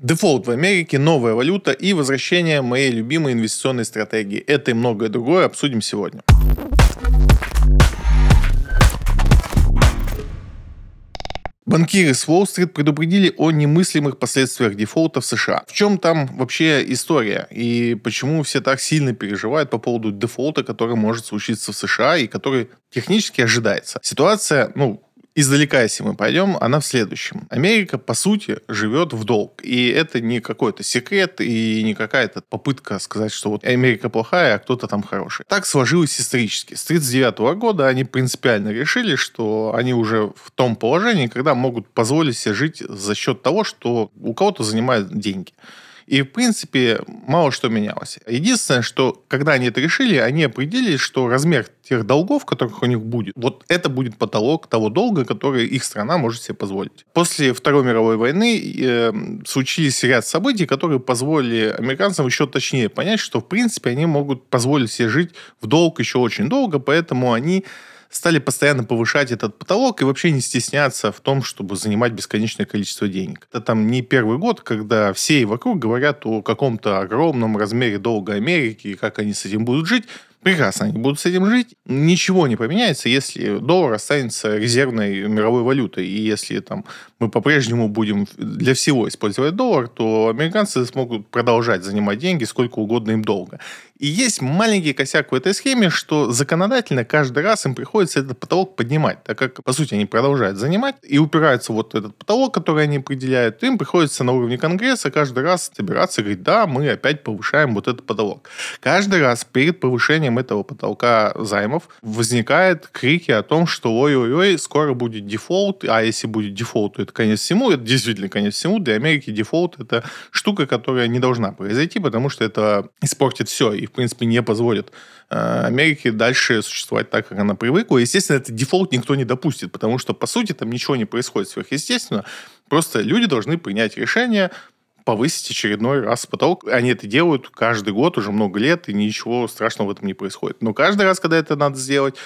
Дефолт в Америке, новая валюта и возвращение моей любимой инвестиционной стратегии. Это и многое другое обсудим сегодня. Банкиры с Уолл-стрит предупредили о немыслимых последствиях дефолта в США. В чем там вообще история? И почему все так сильно переживают по поводу дефолта, который может случиться в США и который технически ожидается? Ситуация, ну, издалека, если мы пойдем, она в следующем. Америка, по сути, живет в долг. И это не какой-то секрет и не какая-то попытка сказать, что вот Америка плохая, а кто-то там хороший. Так сложилось исторически. С 1939 года они принципиально решили, что они уже в том положении, когда могут позволить себе жить за счет того, что у кого-то занимают деньги. И, в принципе, мало что менялось. Единственное, что когда они это решили, они определили, что размер тех долгов, которых у них будет, вот это будет потолок того долга, который их страна может себе позволить. После Второй мировой войны э, случились ряд событий, которые позволили американцам еще точнее понять, что, в принципе, они могут позволить себе жить в долг еще очень долго, поэтому они стали постоянно повышать этот потолок и вообще не стесняться в том, чтобы занимать бесконечное количество денег. Это там не первый год, когда все вокруг говорят о каком-то огромном размере долга Америки и как они с этим будут жить. Прекрасно, они будут с этим жить. Ничего не поменяется, если доллар останется резервной мировой валютой. И если там, мы по-прежнему будем для всего использовать доллар, то американцы смогут продолжать занимать деньги сколько угодно им долго. И есть маленький косяк в этой схеме, что законодательно каждый раз им приходится этот потолок поднимать, так как, по сути, они продолжают занимать и упираются вот этот потолок, который они определяют, им приходится на уровне Конгресса каждый раз собираться и говорить, да, мы опять повышаем вот этот потолок. Каждый раз перед повышением этого потолка займов возникают крики о том, что ой-ой-ой, скоро будет дефолт, а если будет дефолт, то это конец всему, это действительно конец всему. Для Америки дефолт это штука, которая не должна произойти, потому что это испортит все и, в принципе, не позволит э, Америке дальше существовать так, как она привыкла. Естественно, этот дефолт никто не допустит, потому что, по сути, там ничего не происходит сверхъестественно. Просто люди должны принять решение, повысить очередной раз потолок. Они это делают каждый год уже много лет, и ничего страшного в этом не происходит. Но каждый раз, когда это надо сделать,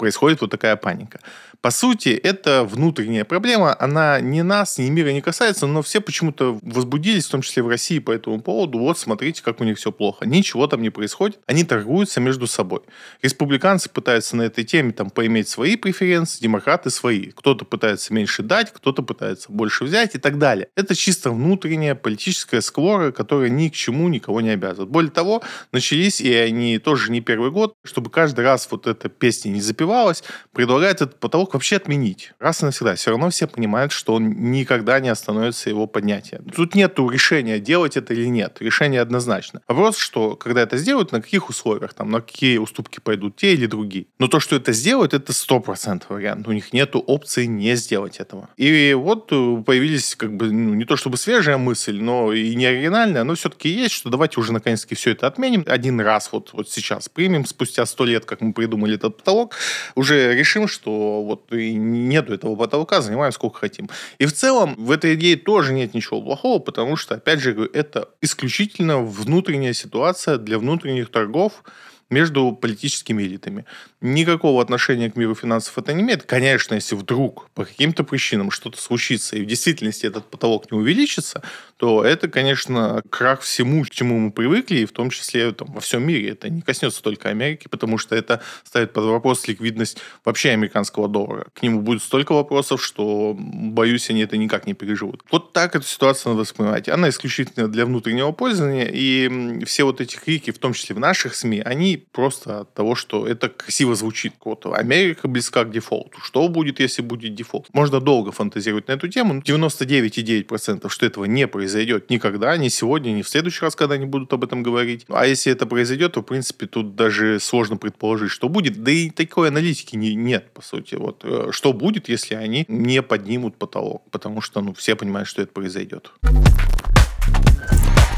происходит вот такая паника. По сути, это внутренняя проблема, она ни нас, ни мира не касается, но все почему-то возбудились, в том числе в России, по этому поводу. Вот, смотрите, как у них все плохо. Ничего там не происходит. Они торгуются между собой. Республиканцы пытаются на этой теме там поиметь свои преференции, демократы свои. Кто-то пытается меньше дать, кто-то пытается больше взять и так далее. Это чисто внутренняя политическая склора, которая ни к чему никого не обязывает. Более того, начались, и они тоже не первый год, чтобы каждый раз вот эта песня не запевалась, развивалось, предлагает этот потолок вообще отменить. Раз и навсегда. Все равно все понимают, что он никогда не остановится его поднятие. Тут нет решения, делать это или нет. Решение однозначно. Вопрос, что когда это сделают, на каких условиях, там, на какие уступки пойдут те или другие. Но то, что это сделают, это 100% вариант. У них нет опции не сделать этого. И вот э, появились как бы, ну, не то чтобы свежая мысль, но и не оригинальная, но все-таки есть, что давайте уже наконец-таки все это отменим. Один раз вот, вот сейчас примем, спустя сто лет, как мы придумали этот потолок, уже решим, что вот нету этого потолка, занимаем сколько хотим. И в целом в этой идее тоже нет ничего плохого, потому что, опять же, это исключительно внутренняя ситуация для внутренних торгов, между политическими элитами. Никакого отношения к миру финансов это не имеет. Конечно, если вдруг по каким-то причинам что-то случится, и в действительности этот потолок не увеличится, то это, конечно, крах всему, к чему мы привыкли, и в том числе там, во всем мире. Это не коснется только Америки, потому что это ставит под вопрос ликвидность вообще американского доллара. К нему будет столько вопросов, что, боюсь, они это никак не переживут. Вот так эту ситуацию надо воспринимать. Она исключительно для внутреннего пользования, и все вот эти крики, в том числе в наших СМИ, они просто от того, что это красиво звучит. Вот Америка близка к дефолту. Что будет, если будет дефолт? Можно долго фантазировать на эту тему. 99,9% что этого не произойдет никогда, ни сегодня, ни в следующий раз, когда они будут об этом говорить. А если это произойдет, то, в принципе, тут даже сложно предположить, что будет. Да и такой аналитики не, нет, по сути. Вот, э, что будет, если они не поднимут потолок? Потому что ну, все понимают, что это произойдет.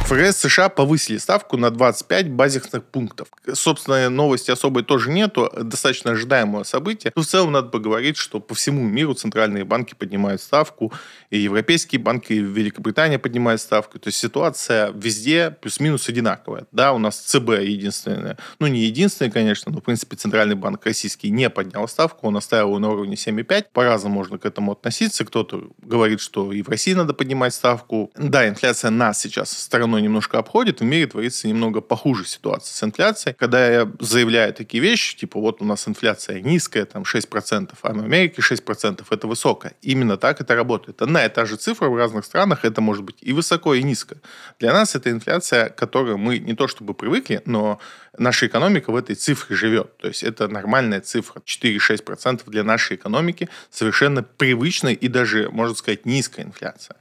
ФРС США повысили ставку на 25 базисных пунктов. Собственно, новости особой тоже нету, достаточно ожидаемое событие. Но в целом надо поговорить, что по всему миру центральные банки поднимают ставку, и европейские банки, и Великобритания поднимают ставку. То есть ситуация везде плюс-минус одинаковая. Да, у нас ЦБ единственное, ну не единственное, конечно, но в принципе Центральный банк российский не поднял ставку, он оставил ее на уровне 7,5. По-разному можно к этому относиться. Кто-то говорит, что и в России надо поднимать ставку. Да, инфляция нас сейчас стороной немножко обходит, в мире творится немного похуже ситуация с инфляцией. Когда я заявляю такие вещи, типа вот у нас инфляция низкая, там 6%, а в Америке 6% это высокая. Именно так это работает. Одна и та же цифра в разных странах, это может быть и высоко, и низко. Для нас это инфляция, к которой мы не то чтобы привыкли, но наша экономика в этой цифре живет. То есть это нормальная цифра. 4-6% для нашей экономики совершенно привычная и даже, можно сказать, низкая инфляция.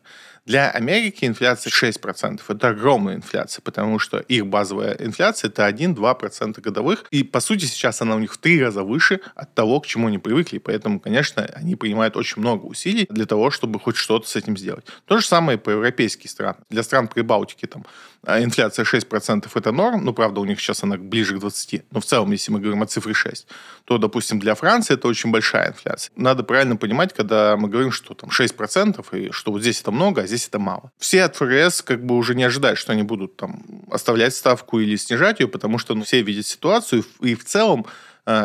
Для Америки инфляция 6%. Это огромная инфляция, потому что их базовая инфляция это 1-2% годовых. И, по сути, сейчас она у них в три раза выше от того, к чему они привыкли. Поэтому, конечно, они принимают очень много усилий для того, чтобы хоть что-то с этим сделать. То же самое и по европейским странам. Для стран Прибалтики там а инфляция 6% это норм, ну, правда, у них сейчас она ближе к 20, но в целом, если мы говорим о цифре 6, то, допустим, для Франции это очень большая инфляция. Надо правильно понимать, когда мы говорим, что там 6%, и что вот здесь это много, а здесь это мало. Все от ФРС как бы уже не ожидают, что они будут там оставлять ставку или снижать ее, потому что ну, все видят ситуацию, и в целом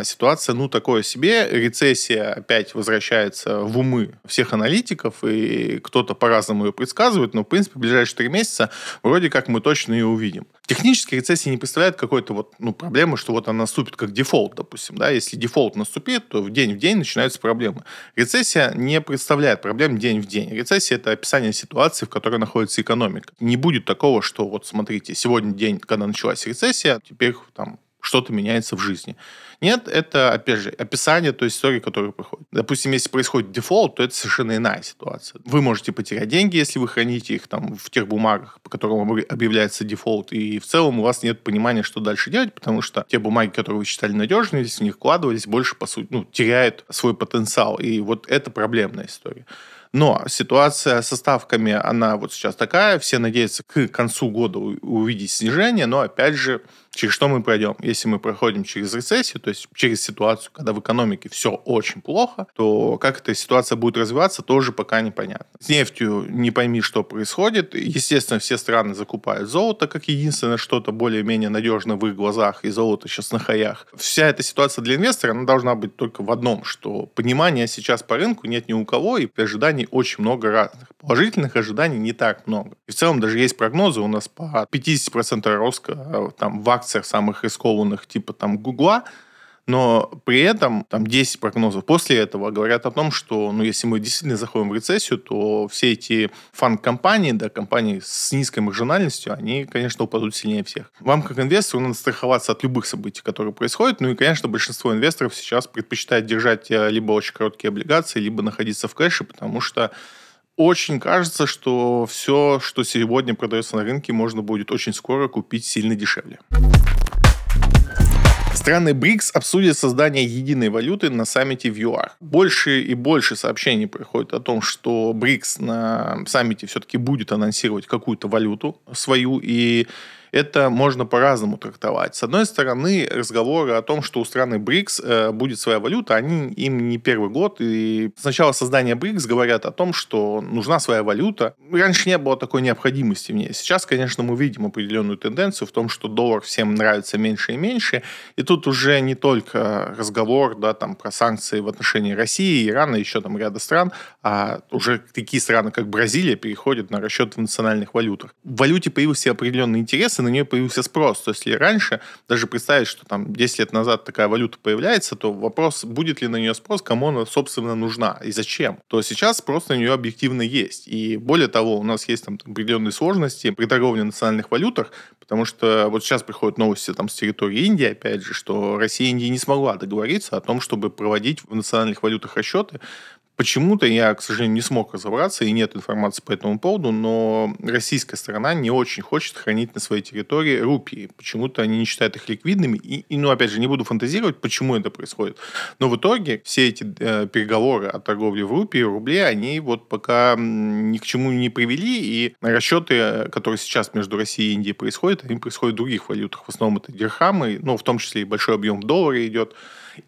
ситуация, ну, такое себе. Рецессия опять возвращается в умы всех аналитиков, и кто-то по-разному ее предсказывает, но, в принципе, в ближайшие три месяца вроде как мы точно ее увидим. Технически рецессия не представляет какой-то вот, ну, проблемы, что вот она наступит как дефолт, допустим, да, если дефолт наступит, то в день в день начинаются проблемы. Рецессия не представляет проблем день в день. Рецессия – это описание ситуации, в которой находится экономика. Не будет такого, что вот смотрите, сегодня день, когда началась рецессия, теперь там что-то меняется в жизни. Нет, это, опять же, описание той истории, которая проходит. Допустим, если происходит дефолт, то это совершенно иная ситуация. Вы можете потерять деньги, если вы храните их там в тех бумагах, по которым объявляется дефолт, и в целом у вас нет понимания, что дальше делать, потому что те бумаги, которые вы считали надежными, если в них вкладывались, больше, по сути, ну, теряют свой потенциал. И вот это проблемная история. Но ситуация со ставками, она вот сейчас такая, все надеются к концу года увидеть снижение, но опять же, через что мы пройдем? Если мы проходим через рецессию, то есть через ситуацию, когда в экономике все очень плохо, то как эта ситуация будет развиваться, тоже пока непонятно. С нефтью не пойми, что происходит. Естественно, все страны закупают золото как единственное что-то более-менее надежное в их глазах, и золото сейчас на хаях. Вся эта ситуация для инвестора, она должна быть только в одном, что понимания сейчас по рынку нет ни у кого, и ожиданий очень много разных. Положительных ожиданий не так много. И в целом даже есть прогнозы у нас по 50% роста э, там, в акциях самых рискованных, типа там Гугла, но при этом там 10 прогнозов после этого говорят о том, что ну, если мы действительно заходим в рецессию, то все эти фан-компании, да, компании с низкой маржинальностью, они, конечно, упадут сильнее всех. Вам, как инвестору, надо страховаться от любых событий, которые происходят. Ну и, конечно, большинство инвесторов сейчас предпочитает держать э, либо очень короткие облигации, либо находиться в кэше, потому что очень кажется, что все, что сегодня продается на рынке, можно будет очень скоро купить сильно дешевле. Страны БРИКС обсудят создание единой валюты на саммите в ЮАР. Больше и больше сообщений приходит о том, что БРИКС на саммите все-таки будет анонсировать какую-то валюту свою, и это можно по-разному трактовать. С одной стороны, разговоры о том, что у страны БРИКС э, будет своя валюта, они им не первый год. И с начала создания БРИКС говорят о том, что нужна своя валюта. Раньше не было такой необходимости в ней. Сейчас, конечно, мы видим определенную тенденцию в том, что доллар всем нравится меньше и меньше. И тут уже не только разговор да, там, про санкции в отношении России, Ирана, еще там ряда стран, а уже такие страны, как Бразилия, переходят на расчет в национальных валютах. В валюте появился определенный интерес, и на нее появился спрос. То есть, если раньше, даже представить, что там 10 лет назад такая валюта появляется, то вопрос, будет ли на нее спрос, кому она, собственно, нужна и зачем. То сейчас спрос на нее объективно есть. И более того, у нас есть там определенные сложности при торговле в национальных валютах, потому что вот сейчас приходят новости там с территории Индии, опять же, что Россия Индия не смогла договориться о том, чтобы проводить в национальных валютах расчеты, Почему-то я, к сожалению, не смог разобраться, и нет информации по этому поводу, но российская сторона не очень хочет хранить на своей территории рупии. Почему-то они не считают их ликвидными. И, и ну, опять же, не буду фантазировать, почему это происходит. Но в итоге все эти э, переговоры о торговле в рупии, рубле, они вот пока ни к чему не привели, и расчеты, которые сейчас между Россией и Индией происходят, они происходят в других валютах. В основном это дирхамы, ну, в том числе и большой объем в долларе идет.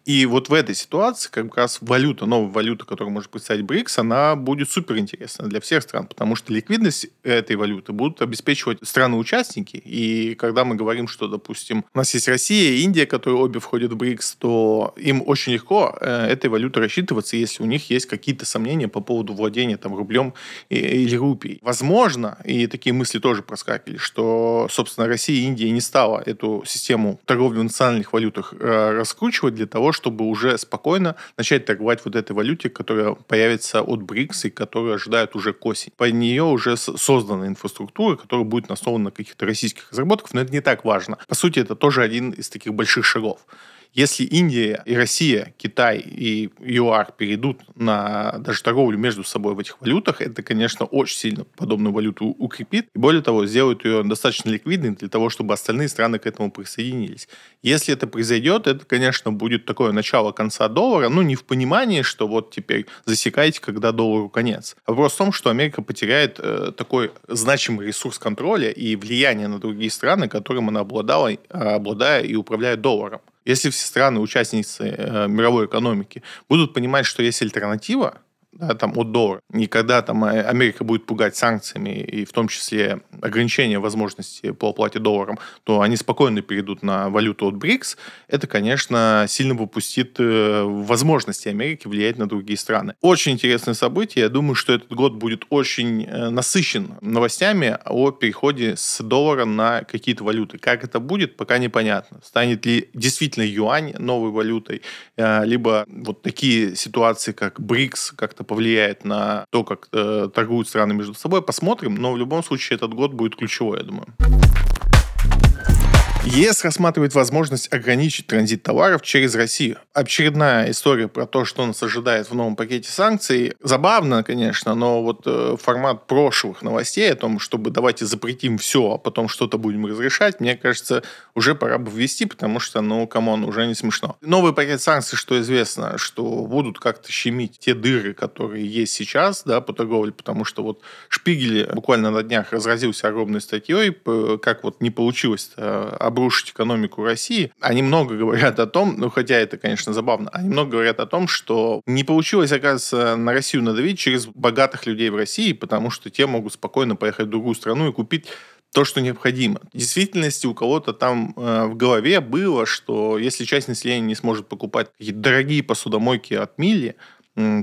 И вот в этой ситуации как раз валюта, новая валюта, которую может представить БРИКС, она будет супер интересна для всех стран, потому что ликвидность этой валюты будут обеспечивать страны-участники. И когда мы говорим, что, допустим, у нас есть Россия и Индия, которые обе входят в БРИКС, то им очень легко э, этой валютой рассчитываться, если у них есть какие-то сомнения по поводу владения там рублем или рупией. Возможно, и такие мысли тоже проскакивали, что, собственно, Россия и Индия не стала эту систему торговли в национальных валютах э, раскручивать для того, того, чтобы уже спокойно начать торговать вот этой валюте, которая появится от БРИКС и которую ожидают уже к осени. По нее уже создана инфраструктура, которая будет основана на каких-то российских разработках, но это не так важно. По сути, это тоже один из таких больших шагов. Если Индия и Россия, Китай и ЮАР перейдут на даже торговлю между собой в этих валютах, это, конечно, очень сильно подобную валюту укрепит. И более того, сделает ее достаточно ликвидной для того, чтобы остальные страны к этому присоединились. Если это произойдет, это, конечно, будет такое начало конца доллара, ну, не в понимании, что вот теперь засекайте, когда доллару конец. Вопрос в том, что Америка потеряет э, такой значимый ресурс контроля и влияние на другие страны, которым она обладала, обладая и управляя долларом. Если все страны, участницы э, мировой экономики, будут понимать, что есть альтернатива, да, там, от доллара. И когда там э, Америка будет пугать санкциями, и в том числе ограничение возможности по оплате долларом, то они спокойно перейдут на валюту от БРИКС. Это, конечно, сильно выпустит э, возможности Америки влиять на другие страны. Очень интересное событие. Я думаю, что этот год будет очень э, насыщен новостями о переходе с доллара на какие-то валюты. Как это будет, пока непонятно. Станет ли действительно юань новой валютой, либо вот такие ситуации, как БРИКС, как-то повлияет на то, как э, торгуют страны между собой, посмотрим. Но в любом случае этот год будет ключевой, я думаю. ЕС рассматривает возможность ограничить транзит товаров через Россию. Очередная история про то, что нас ожидает в новом пакете санкций. Забавно, конечно, но вот э, формат прошлых новостей о том, чтобы давайте запретим все, а потом что-то будем разрешать, мне кажется, уже пора бы ввести, потому что, ну, come on, уже не смешно. Новый пакет санкций, что известно, что будут как-то щемить те дыры, которые есть сейчас, да, по торговле, потому что вот Шпигель буквально на днях разразился огромной статьей, как вот не получилось обрушить экономику России, они много говорят о том, ну хотя это, конечно, забавно, они много говорят о том, что не получилось, оказывается, на Россию надавить через богатых людей в России, потому что те могут спокойно поехать в другую страну и купить то, что необходимо. В действительности у кого-то там э, в голове было, что если часть населения не сможет покупать дорогие посудомойки от Милли,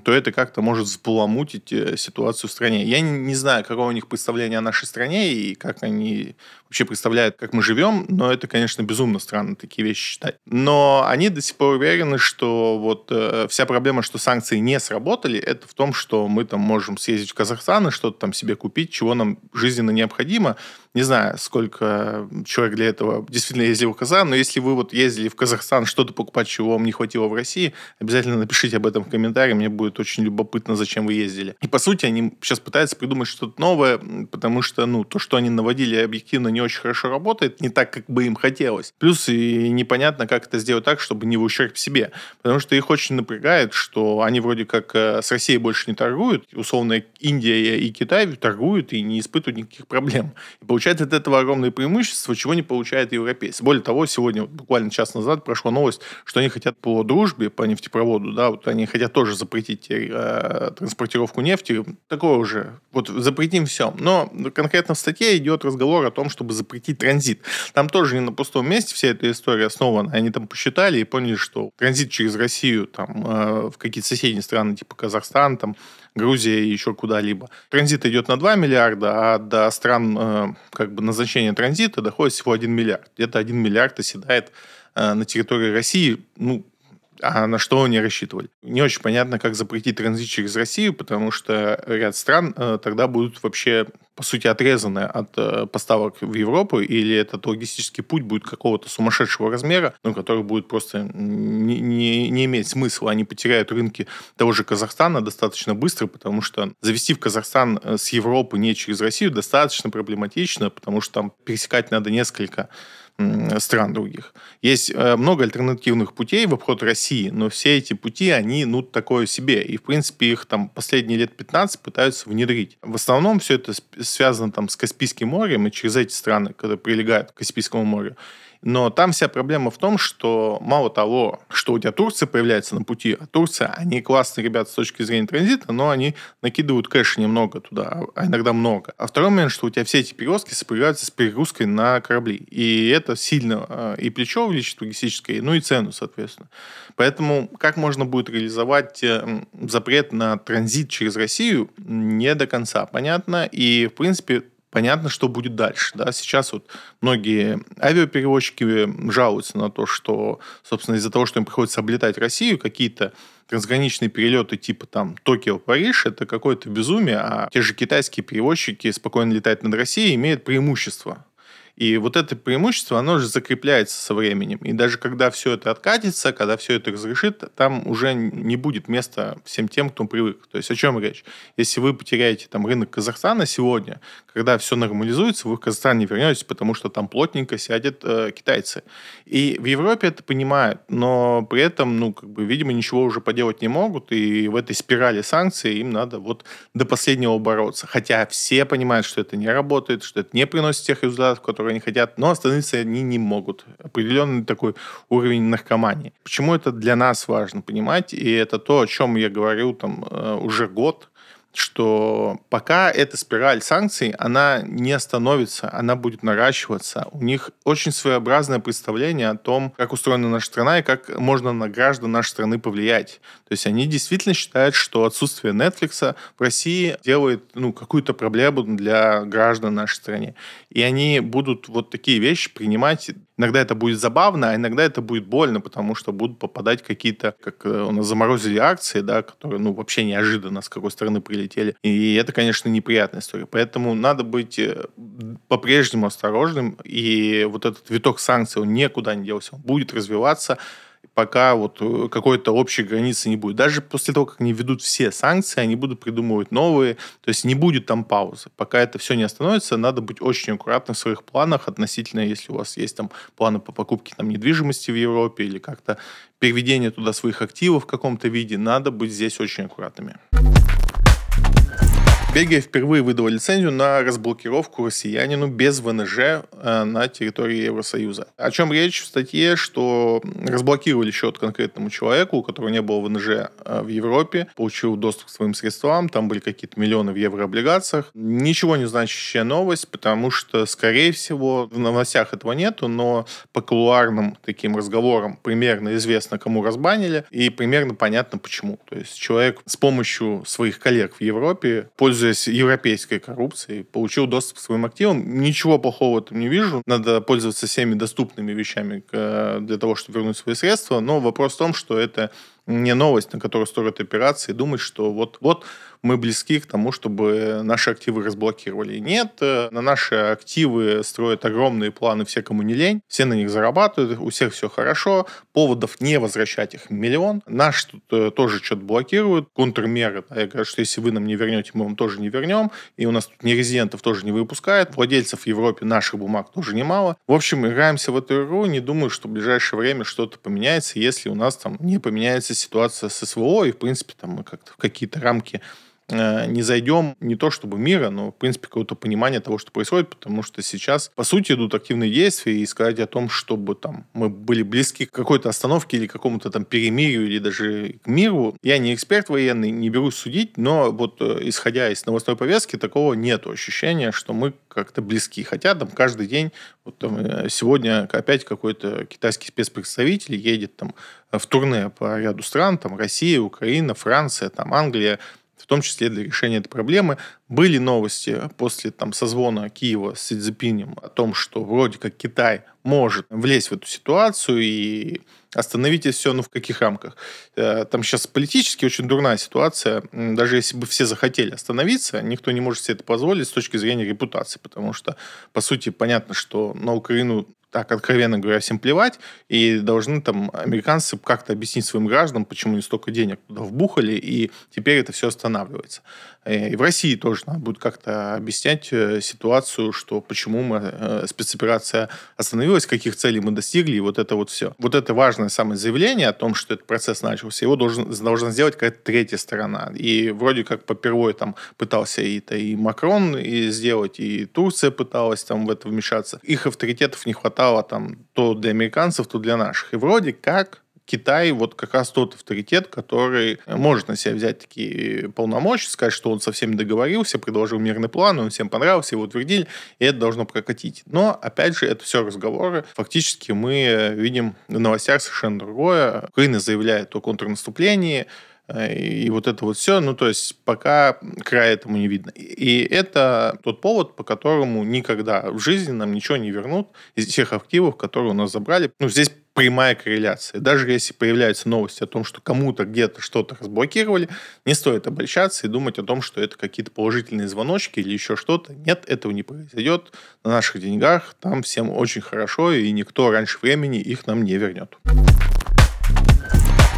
то это как-то может споломутить э, ситуацию в стране. Я не знаю, какое у них представление о нашей стране и как они вообще представляют, как мы живем, но это, конечно, безумно странно такие вещи считать. Но они до сих пор уверены, что вот э, вся проблема, что санкции не сработали, это в том, что мы там можем съездить в Казахстан и что-то там себе купить, чего нам жизненно необходимо. Не знаю, сколько человек для этого действительно ездил в Казахстан, но если вы вот ездили в Казахстан что-то покупать, чего вам не хватило в России, обязательно напишите об этом в комментарии, мне будет очень любопытно, зачем вы ездили. И по сути они сейчас пытаются придумать что-то новое, потому что ну, то, что они наводили, объективно не очень хорошо работает, не так, как бы им хотелось. Плюс и непонятно, как это сделать так, чтобы не в ущерб себе. Потому что их очень напрягает, что они вроде как э, с Россией больше не торгуют. Условно, Индия и Китай торгуют и не испытывают никаких проблем. И получают от этого огромное преимущество, чего не получают европейцы. Более того, сегодня, буквально час назад, прошла новость, что они хотят по дружбе, по нефтепроводу, да, вот они хотят тоже запретить э, транспортировку нефти. Такое уже, вот запретим все. Но конкретно в статье идет разговор о том, чтобы запретить транзит. Там тоже не на пустом месте вся эта история основана. Они там посчитали и поняли, что транзит через Россию там, э, в какие-то соседние страны, типа Казахстан, там, Грузия и еще куда-либо. Транзит идет на 2 миллиарда, а до стран э, как бы назначения транзита доходит всего 1 миллиард. Где-то 1 миллиард оседает э, на территории России, ну, А на что они рассчитывали? Не очень понятно, как запретить транзит через Россию, потому что ряд стран э, тогда будут вообще по сути, отрезаны от э, поставок в Европу, или этот логистический путь будет какого-то сумасшедшего размера, ну, который будет просто не, не, не иметь смысла. Они потеряют рынки того же Казахстана достаточно быстро, потому что завести в Казахстан э, с Европы не через Россию достаточно проблематично, потому что там пересекать надо несколько стран других. Есть э, много альтернативных путей в обход России, но все эти пути, они, ну, такое себе. И, в принципе, их там последние лет 15 пытаются внедрить. В основном все это связано там с Каспийским морем и через эти страны, которые прилегают к Каспийскому морю. Но там вся проблема в том, что мало того, что у тебя Турция появляется на пути, а Турция, они классные ребята с точки зрения транзита, но они накидывают кэша немного туда, а иногда много. А второй момент, что у тебя все эти перевозки сопрягаются с перегрузкой на корабли. И это сильно а, и плечо увеличит логистическое, ну и цену, соответственно. Поэтому как можно будет реализовать э, запрет на транзит через Россию, не до конца понятно. И, в принципе, понятно, что будет дальше. Да? Сейчас вот многие авиаперевозчики жалуются на то, что, собственно, из-за того, что им приходится облетать Россию, какие-то трансграничные перелеты типа там Токио-Париж, это какое-то безумие, а те же китайские перевозчики спокойно летать над Россией имеют преимущество. И вот это преимущество, оно же закрепляется со временем. И даже когда все это откатится, когда все это разрешит, там уже не будет места всем тем, кто привык. То есть о чем речь? Если вы потеряете там рынок Казахстана сегодня, когда все нормализуется, вы в Казахстан не вернетесь, потому что там плотненько сядет э, китайцы. И в Европе это понимают, но при этом, ну, как бы, видимо, ничего уже поделать не могут, и в этой спирали санкций им надо вот до последнего бороться. Хотя все понимают, что это не работает, что это не приносит тех результатов, которые которые они хотят, но остановиться они не могут. Определенный такой уровень наркомании. Почему это для нас важно понимать? И это то, о чем я говорю там э, уже год, что пока эта спираль санкций, она не остановится, она будет наращиваться. У них очень своеобразное представление о том, как устроена наша страна и как можно на граждан нашей страны повлиять. То есть они действительно считают, что отсутствие Netflix в России делает ну, какую-то проблему для граждан нашей страны. И они будут вот такие вещи принимать Иногда это будет забавно, а иногда это будет больно, потому что будут попадать какие-то, как э, у нас заморозили акции, да, которые, ну, вообще неожиданно с какой стороны прилетели. И это, конечно, неприятная история. Поэтому надо быть э, по-прежнему осторожным. И вот этот виток санкций, он никуда не делся. Он будет развиваться пока вот э, какой-то общей границы не будет. Даже после того, как они ведут все санкции, они будут придумывать новые, то есть не будет там паузы. Пока это все не остановится, надо быть очень аккуратным в своих планах относительно, если у вас есть там планы по покупке там недвижимости в Европе или как-то переведение туда своих активов в каком-то виде, надо быть здесь очень аккуратными. Бельгия впервые выдала лицензию на разблокировку россиянину без ВНЖ э, на территории Евросоюза. О чем речь в статье, что разблокировали счет конкретному человеку, у которого не было ВНЖ э, в Европе, получил доступ к своим средствам, там были какие-то миллионы в еврооблигациях. Ничего не значащая новость, потому что, скорее всего, в новостях этого нету, но по кулуарным таким разговорам примерно известно, кому разбанили, и примерно понятно почему. То есть человек с помощью своих коллег в Европе, пользуясь пользуясь европейской коррупцией, получил доступ к своим активам. Ничего плохого в этом не вижу. Надо пользоваться всеми доступными вещами для того, чтобы вернуть свои средства. Но вопрос в том, что это не новость, на которую строят операции, думать, что вот, вот мы близки к тому, чтобы наши активы разблокировали. Нет, э, на наши активы строят огромные планы все, кому не лень, все на них зарабатывают, у всех все хорошо, поводов не возвращать их миллион. Наш тут э, тоже что-то блокируют, контрмеры. Я говорю, что если вы нам не вернете, мы вам тоже не вернем, и у нас тут нерезидентов тоже не выпускают, владельцев в Европе наших бумаг тоже немало. В общем, играемся в эту игру, не думаю, что в ближайшее время что-то поменяется, если у нас там не поменяется ситуация с СВО, и, в принципе, там мы как-то в какие-то рамки не зайдем не то чтобы мира, но, в принципе, какое-то понимание того, что происходит, потому что сейчас, по сути, идут активные действия, и сказать о том, чтобы там мы были близки к какой-то остановке или какому-то там перемирию, или даже к миру. Я не эксперт военный, не берусь судить, но вот э, исходя из новостной повестки, такого нет ощущения, что мы как-то близки. Хотя там каждый день, вот там, э, сегодня опять какой-то китайский спецпредставитель едет там в турне по ряду стран, там Россия, Украина, Франция, там Англия, в том числе для решения этой проблемы. Были новости после там, созвона Киева с Си Цзиньпинем о том, что вроде как Китай может влезть в эту ситуацию и остановить все, ну в каких рамках. Э, там сейчас политически очень дурная ситуация. Даже если бы все захотели остановиться, никто не может себе это позволить с точки зрения репутации, потому что, по сути, понятно, что на Украину так, откровенно говоря, всем плевать, и должны там американцы как-то объяснить своим гражданам, почему они столько денег туда вбухали, и теперь это все останавливается. Э, и в России тоже надо будет как-то объяснять э, ситуацию, что почему мы, э, спецоперация остановилась, каких целей мы достигли, и вот это вот все. Вот это важное самое заявление о том, что этот процесс начался, его должен, должна сделать какая-то третья сторона. И вроде как попервой там пытался и, -то, и Макрон и сделать, и Турция пыталась там в это вмешаться. Их авторитетов не хватало стало там то для американцев, то для наших. И вроде как Китай вот как раз тот авторитет, который может на себя взять такие полномочия, сказать, что он со всеми договорился, предложил мирный план, он всем понравился, его утвердили, и это должно прокатить. Но, опять же, это все разговоры. Фактически мы видим в новостях совершенно другое. Украина заявляет о контрнаступлении, и вот это вот все, ну, то есть пока края этому не видно. И это тот повод, по которому никогда в жизни нам ничего не вернут из тех активов, которые у нас забрали. Ну, здесь прямая корреляция. Даже если появляются новости о том, что кому-то где-то что-то разблокировали, не стоит обольщаться и думать о том, что это какие-то положительные звоночки или еще что-то. Нет, этого не произойдет. На наших деньгах там всем очень хорошо, и никто раньше времени их нам не вернет.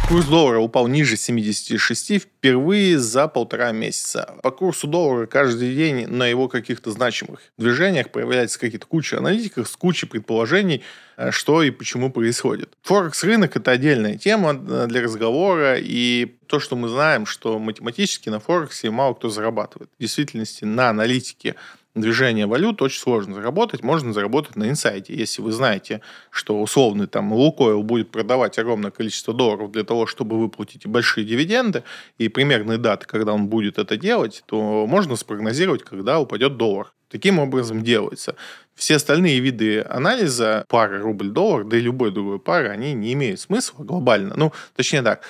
Курс доллара упал ниже 76 впервые за полтора месяца. По курсу доллара каждый день на его каких-то значимых движениях появляется какие-то куча аналитиков с кучей предположений, э, что и почему происходит. Форекс-рынок – это отдельная тема э, для разговора, и то, что мы знаем, что математически на Форексе мало кто зарабатывает. В действительности на аналитике движение валют очень сложно заработать. Можно заработать на инсайте. Если вы знаете, что условный там Лукойл будет продавать огромное количество долларов для того, чтобы выплатить большие дивиденды и примерные даты, когда он будет это делать, то можно спрогнозировать, когда упадет доллар. Таким образом делается. Все остальные виды анализа пары рубль-доллар, да и любой другой пары, они не имеют смысла глобально. Ну, точнее так,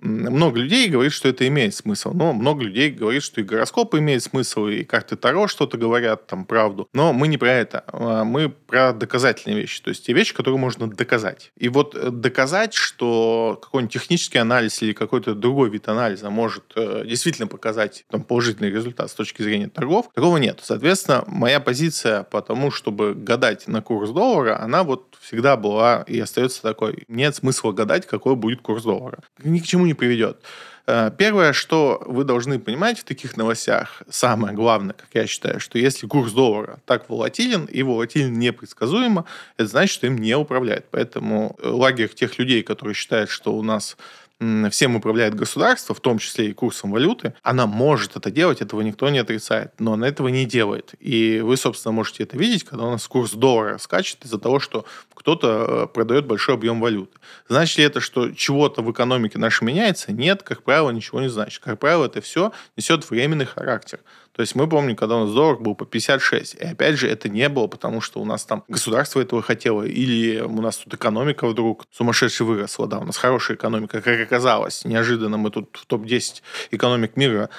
много людей говорит, что это имеет смысл, но много людей говорит, что и гороскоп имеет смысл, и карты Таро что-то говорят, там, правду. Но мы не про это. А мы про доказательные вещи. То есть те вещи, которые можно доказать. И вот э, доказать, что какой-нибудь технический анализ или какой-то другой вид анализа может э, действительно показать там, положительный результат с точки зрения торгов, такого нет. Соответственно, моя позиция по тому, чтобы гадать на курс доллара, она вот всегда была и остается такой. Нет смысла гадать, какой будет курс доллара. Ни к чему чему не приведет. Э, первое, что вы должны понимать в таких новостях, самое главное, как я считаю, что если курс доллара так волатилен и волатилен непредсказуемо, это значит, что им не управляет. Поэтому лагерь тех людей, которые считают, что у нас всем управляет государство, в том числе и курсом валюты, она может это делать, этого никто не отрицает, но она этого не делает. И вы, собственно, можете это видеть, когда у нас курс доллара скачет из-за того, что кто-то э, продает большой объем валюты. Значит ли это, что чего-то в экономике нашей меняется? Нет, как правило, ничего не значит. Как правило, это все несет временный характер. То есть мы помним, когда у нас доллар был по 56. И опять же, это не было, потому что у нас там государство этого хотело, или у нас тут экономика вдруг сумасшедше выросла. Да, у нас хорошая экономика, как оказалось. Неожиданно мы тут в топ-10 экономик мира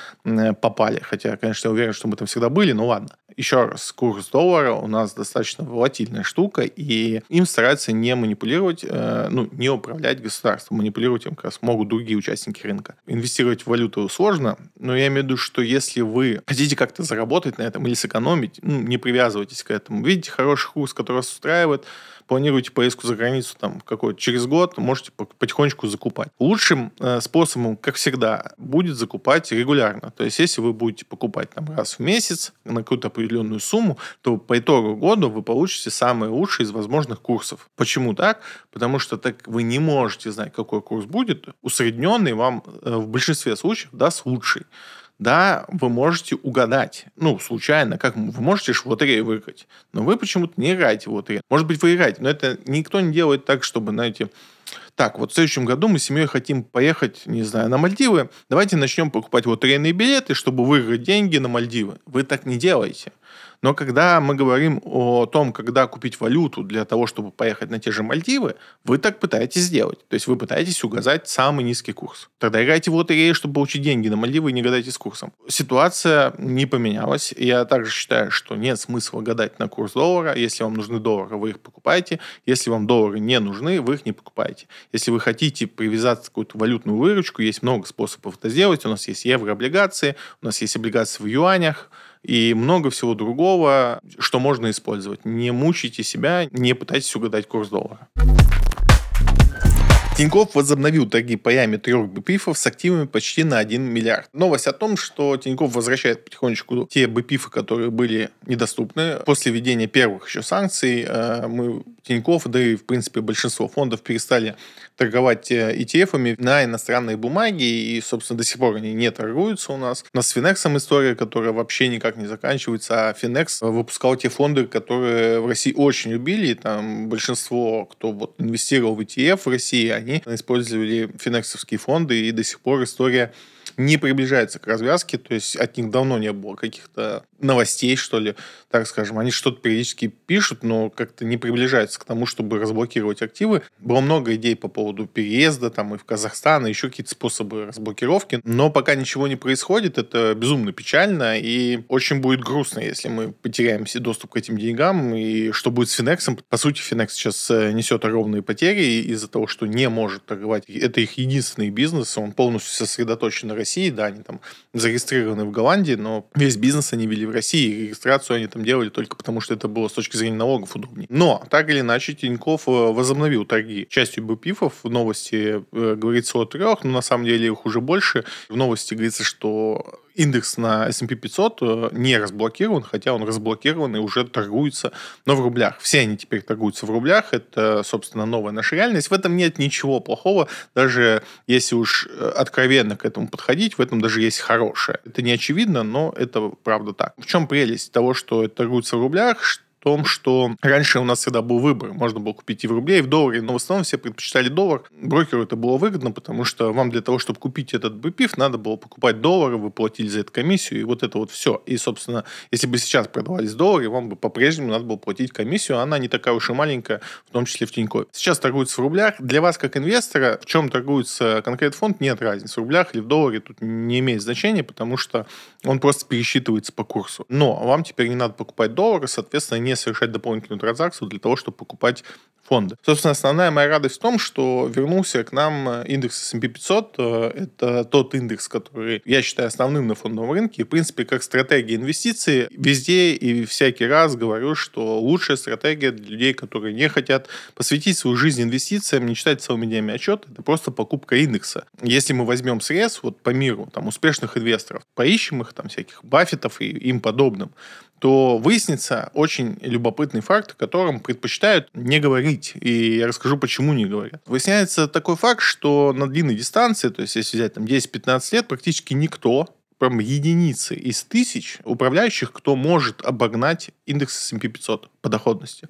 попали. Хотя, конечно, я уверен, что мы там всегда были, но ладно. Еще раз, курс доллара у нас достаточно волатильная штука, и им стараются не манипулировать, э, ну, не управлять государством. Манипулировать им как раз могут другие участники рынка. Инвестировать в валюту сложно, но я имею в виду, что если вы хотите как-то заработать на этом или сэкономить, ну, не привязывайтесь к этому. Видите хороший курс, который вас устраивает, планируете поездку за границу там какой-то через год, можете потихонечку закупать. Лучшим э, способом, как всегда, будет закупать регулярно. То есть, если вы будете покупать там раз в месяц на какую-то определенную сумму, то по итогу года вы получите самые лучшие из возможных курсов. Почему так? Потому что так вы не можете знать, какой курс будет. Усредненный вам э, в большинстве случаев даст лучший да, вы можете угадать. Ну, случайно, как вы можете же в лотерею выиграть. Но вы почему-то не играете в лотерею. Может быть, вы играете, но это никто не делает так, чтобы, знаете, так, вот в следующем году мы с семьей хотим поехать, не знаю, на Мальдивы, давайте начнем покупать вот тренные билеты, чтобы выиграть деньги на Мальдивы. Вы так не делаете. Но когда мы говорим о том, когда купить валюту для того, чтобы поехать на те же Мальдивы, вы так пытаетесь сделать. То есть вы пытаетесь угадать самый низкий курс. Тогда играйте в лотерею, чтобы получить деньги на Мальдивы и не гадайте с курсом. Ситуация не поменялась. Я также считаю, что нет смысла гадать на курс доллара. Если вам нужны доллары, вы их покупаете. Если вам доллары не нужны, вы их не покупаете. Если вы хотите привязаться какую-то валютную выручку, есть много способов это сделать. У нас есть еврооблигации, у нас есть облигации в юанях, и много всего другого, что можно использовать. Не мучайте себя, не пытайтесь угадать курс доллара. Тиньков возобновил торги паями трех БПИФов с активами почти на 1 миллиард. Новость о том, что Тиньков возвращает потихонечку те БПИФы, которые были недоступны. После введения первых еще санкций э, мы Тиньков, да и, в принципе, большинство фондов перестали торговать ETF-ами на иностранные бумаги, и, собственно, до сих пор они не торгуются у нас. У нас с Финексом история, которая вообще никак не заканчивается, а Финекс выпускал те фонды, которые в России очень любили, там большинство, кто вот инвестировал в ETF в России, они использовали финексовские фонды, и до сих пор история не приближается к развязке, то есть от них давно не было каких-то новостей, что ли, так скажем. Они что-то периодически пишут, но как-то не приближаются к тому, чтобы разблокировать активы. Было много идей по поводу переезда там и в Казахстан, и еще какие-то способы разблокировки, но пока ничего не происходит, это безумно печально и очень будет грустно, если мы потеряем все доступ к этим деньгам, и что будет с Финексом. По сути, Финекс сейчас э, несет огромные потери из-за того, что не может торговать. Это их единственный бизнес, он полностью сосредоточен на России, да, они там зарегистрированы в Голландии, но весь бизнес они вели в России. Регистрацию они там делали только потому, что это было с точки зрения налогов удобнее. Но, так или иначе, Тиньков э, возобновил торги частью БПИФов. В новости э, говорится о трех, но на самом деле их уже больше. В новости говорится, что индекс на S&P 500 э, не разблокирован, хотя он разблокирован и уже торгуется, но в рублях. Все они теперь торгуются в рублях, это, собственно, новая наша реальность. В этом нет ничего плохого, даже если уж э, откровенно к этому подходить, в этом даже есть хорошее. Это не очевидно, но это правда так. В чем прелесть того, что это торгуется в рублях, том, что раньше у нас всегда был выбор. Можно было купить и в рубле, и в долларе, но в основном все предпочитали доллар. Брокеру это было выгодно, потому что вам для того, чтобы купить этот BPIF, надо было покупать доллары, вы платили за это комиссию, и вот это вот все. И, собственно, если бы сейчас продавались доллары, вам бы по-прежнему надо было платить комиссию, она не такая уж и маленькая, в том числе в Тинькове. Сейчас торгуется в рублях. Для вас, как инвестора, в чем торгуется конкретный фонд, нет разницы. В рублях или в долларе тут не имеет значения, потому что он просто пересчитывается по курсу. Но вам теперь не надо покупать доллары, соответственно, не совершать дополнительную транзакцию для того, чтобы покупать фонды. Собственно, основная моя радость в том, что вернулся к нам э, индекс S&P 500. Э, это тот индекс, который я считаю основным на фондовом рынке. В принципе, как стратегия инвестиций, везде и всякий раз говорю, что лучшая стратегия для людей, которые не хотят посвятить свою жизнь инвестициям, не читать целыми днями отчет, это просто покупка индекса. Если мы возьмем срез вот по миру, там, успешных инвесторов, поищем их, там, всяких Баффетов и им подобным, то выяснится очень любопытный факт, о котором предпочитают не говорить. И я расскажу, почему не говорят. Выясняется такой факт, что на длинной дистанции, то есть если взять там 10-15 лет, практически никто прям единицы из тысяч управляющих, кто может обогнать индекс S&P 500 по доходности.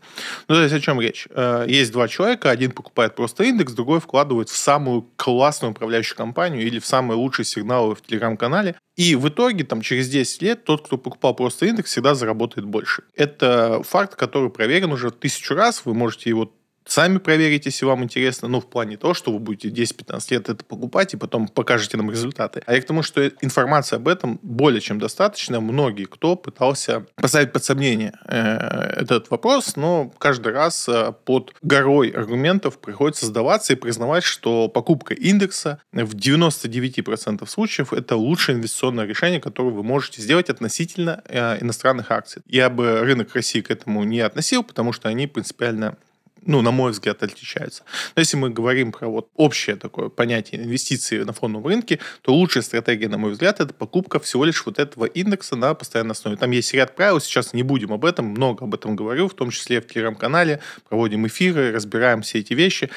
Ну, то есть о чем речь? Э, есть два человека, один покупает просто индекс, другой вкладывает в самую классную управляющую компанию или в самые лучшие сигналы в телеграм-канале. И в итоге, там, через 10 лет, тот, кто покупал просто индекс, всегда заработает больше. Это факт, который проверен уже тысячу раз. Вы можете его Сами проверите, если вам интересно, ну, в плане того, что вы будете 10-15 лет это покупать и потом покажете нам результаты. А я к тому, что информация об этом более чем достаточно. Многие, кто пытался поставить под сомнение э, этот вопрос, но каждый раз э, под горой аргументов приходится сдаваться и признавать, что покупка индекса в 99% случаев это лучшее инвестиционное решение, которое вы можете сделать относительно э, иностранных акций. Я бы рынок России к этому не относил, потому что они принципиально ну, на мой взгляд, отличаются. Но если мы говорим про вот общее такое понятие инвестиции на фондовом рынке, то лучшая стратегия, на мой взгляд, это покупка всего лишь вот этого индекса на постоянной основе. Там есть ряд правил, сейчас не будем об этом, много об этом говорю, в том числе в телеграм-канале, проводим эфиры, разбираем все эти вещи.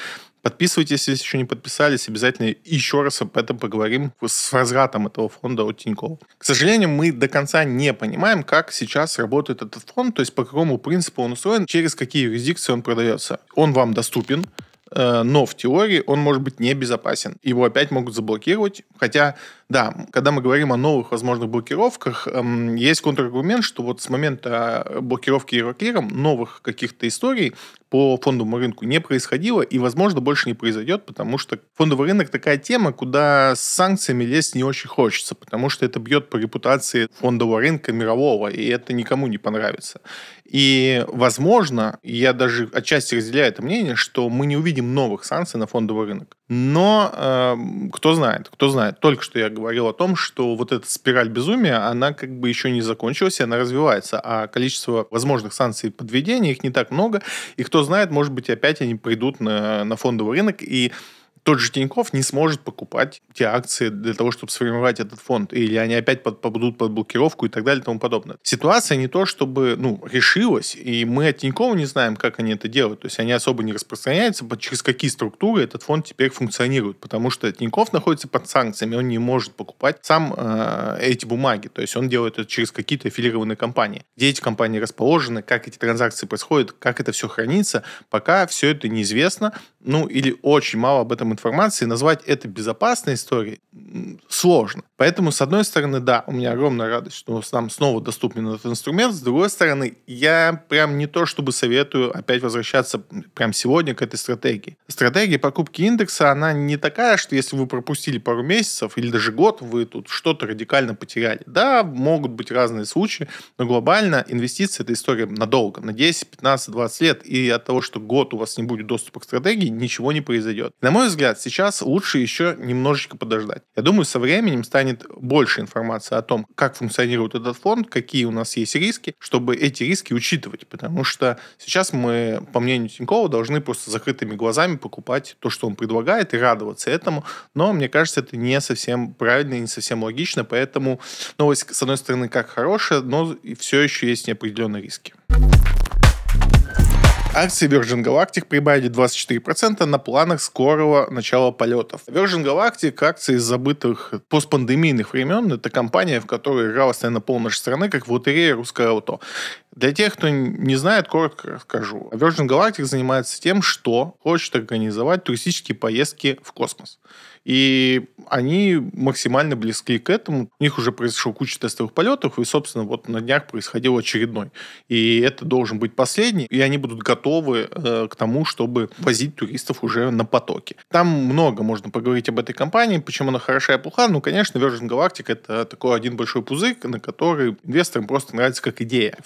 Подписывайтесь, если еще не подписались. Обязательно еще раз об этом поговорим с возвратом этого фонда от Тинькофф. К сожалению, мы до конца не понимаем, как сейчас работает этот фонд, то есть по какому принципу он устроен, через какие юрисдикции он продается. Он вам доступен, э, но в теории он может быть небезопасен. Его опять могут заблокировать, хотя да, когда мы говорим о новых возможных блокировках, эм, есть контраргумент, что вот с момента блокировки Евроклиром новых каких-то историй по фондовому рынку не происходило и, возможно, больше не произойдет, потому что фондовый рынок такая тема, куда с санкциями лезть не очень хочется, потому что это бьет по репутации фондового рынка мирового, и это никому не понравится. И, возможно, я даже отчасти разделяю это мнение, что мы не увидим новых санкций на фондовый рынок. Но э, кто знает, кто знает. Только что я говорил о том, что вот эта спираль безумия, она как бы еще не закончилась, и она развивается. А количество возможных санкций подведения, их не так много. И кто знает, может быть, опять они придут на, на фондовый рынок, и тот же Тиньков не сможет покупать те акции для того, чтобы сформировать этот фонд, или они опять под, попадут под блокировку и так далее и тому подобное. Ситуация не то, чтобы ну, решилась, и мы от Тинькова не знаем, как они это делают. То есть они особо не распространяются, через какие структуры этот фонд теперь функционирует, потому что Тиньков находится под санкциями, он не может покупать сам э, эти бумаги, то есть он делает это через какие-то аффилированные компании. Где эти компании расположены, как эти транзакции происходят, как это все хранится, пока все это неизвестно, ну или очень мало об этом информации, назвать это безопасной историей сложно. Поэтому, с одной стороны, да, у меня огромная радость, что нам снова доступен этот инструмент. С другой стороны, я прям не то чтобы советую опять возвращаться прям сегодня к этой стратегии. Стратегия покупки индекса, она не такая, что если вы пропустили пару месяцев или даже год, вы тут что-то радикально потеряли. Да, могут быть разные случаи, но глобально инвестиции – это история надолго, на 10, 15, 20 лет. И от того, что год у вас не будет доступа к стратегии, ничего не произойдет. На мой взгляд, сейчас лучше еще немножечко подождать. Я думаю, со временем станет больше информации о том, как функционирует этот фонд, какие у нас есть риски, чтобы эти риски учитывать. Потому что сейчас мы, по мнению Тинькова, должны просто закрытыми глазами покупать то, что он предлагает, и радоваться этому. Но мне кажется, это не совсем правильно и не совсем логично. Поэтому новость, с одной стороны, как хорошая, но все еще есть неопределенные риски. Акции Virgin Galactic прибавили 24% на планах скорого начала полетов. Virgin Galactic, акции из забытых постпандемийных времен, это компания, в которой игралась, наверное, пол нашей страны, как в лотерее «Русское ауто». Для тех, кто не знает, коротко расскажу. Virgin Galactic занимается тем, что хочет организовать туристические поездки в космос. И они максимально близки к этому. У них уже произошел куча тестовых полетов, и, собственно, вот на днях происходил очередной. И это должен быть последний, и они будут готовы э, к тому, чтобы возить туристов уже на потоке. Там много можно поговорить об этой компании, почему она хороша и плоха. Ну, конечно, Virgin Galactic — это такой один большой пузырь, на который инвесторам просто нравится как идея.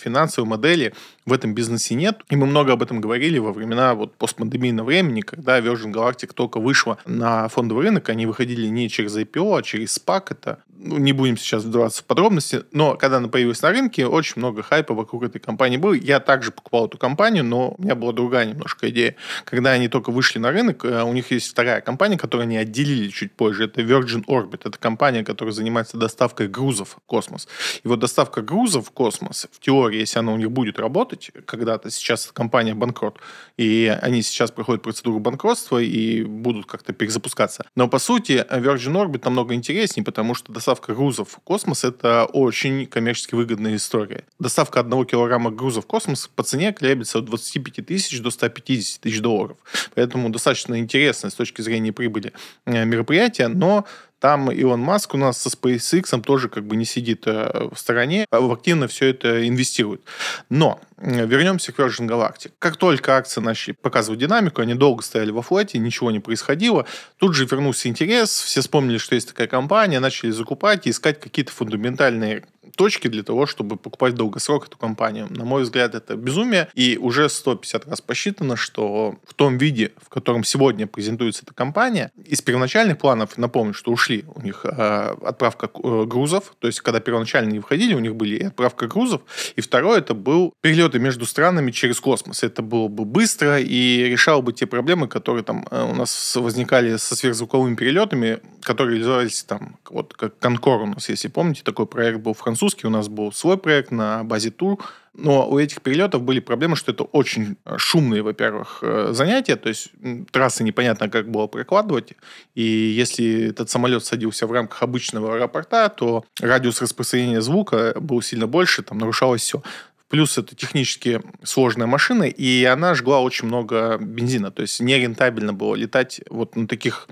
Финансовой модели в этом бизнесе нет. И мы много об этом говорили во времена вот постпандемийного времени, когда Virgin Galactic только вышла на фондовый рынок, они выходили не через IPO, а через SPAC. Это, ну, не будем сейчас вдаваться в подробности, но когда она появилась на рынке, очень много хайпа вокруг этой компании было. Я также покупал эту компанию, но у меня была другая немножко идея. Когда они только вышли на рынок, э, у них есть вторая компания, которую они отделили чуть позже. Это Virgin Orbit. Это компания, которая занимается доставкой грузов в космос. И вот доставка грузов в космос, в теории, если она у них будет работать когда-то, сейчас компания банкрот, и они сейчас проходят процедуру банкротства и будут как-то перезапускаться. Но по сути Virgin Orbit намного интереснее, потому что доставка грузов в космос — это очень коммерчески выгодная история. Доставка одного килограмма грузов в космос по цене колеблется от 25 тысяч до 150 тысяч долларов. Поэтому достаточно интересно с точки зрения прибыли э, мероприятие, но там Илон Маск у нас со SpaceX тоже как бы не сидит э, в стороне, а активно все это инвестирует. Но вернемся к Virgin Galactic. Как только акции начали показывать динамику, они долго стояли во флете, ничего не происходило. Тут же вернулся интерес, все вспомнили, что есть такая компания, начали закупать и искать какие-то фундаментальные точки для того, чтобы покупать в долгосрок эту компанию. На мой взгляд, это безумие. И уже 150 раз посчитано, что в том виде, в котором сегодня презентуется эта компания, из первоначальных планов, напомню, что ушли у них э, отправка э, грузов, то есть когда первоначально не входили, у них были и отправка грузов, и второе, это был перелеты между странами через космос. Это было бы быстро и решало бы те проблемы, которые там э, у нас возникали со сверхзвуковыми перелетами, которые реализовались там, вот как Конкор у нас, если помните, такой проект был французский, французский, у нас был свой проект на базе тур, но у этих перелетов были проблемы, что это очень э, шумные, во-первых, э, занятия, то есть трассы непонятно, как было прокладывать, и если этот самолет садился в рамках обычного аэропорта, то радиус распространения звука был сильно больше, там нарушалось все Плюс это технически сложная машина, и она жгла очень много бензина. То есть нерентабельно было летать вот на таких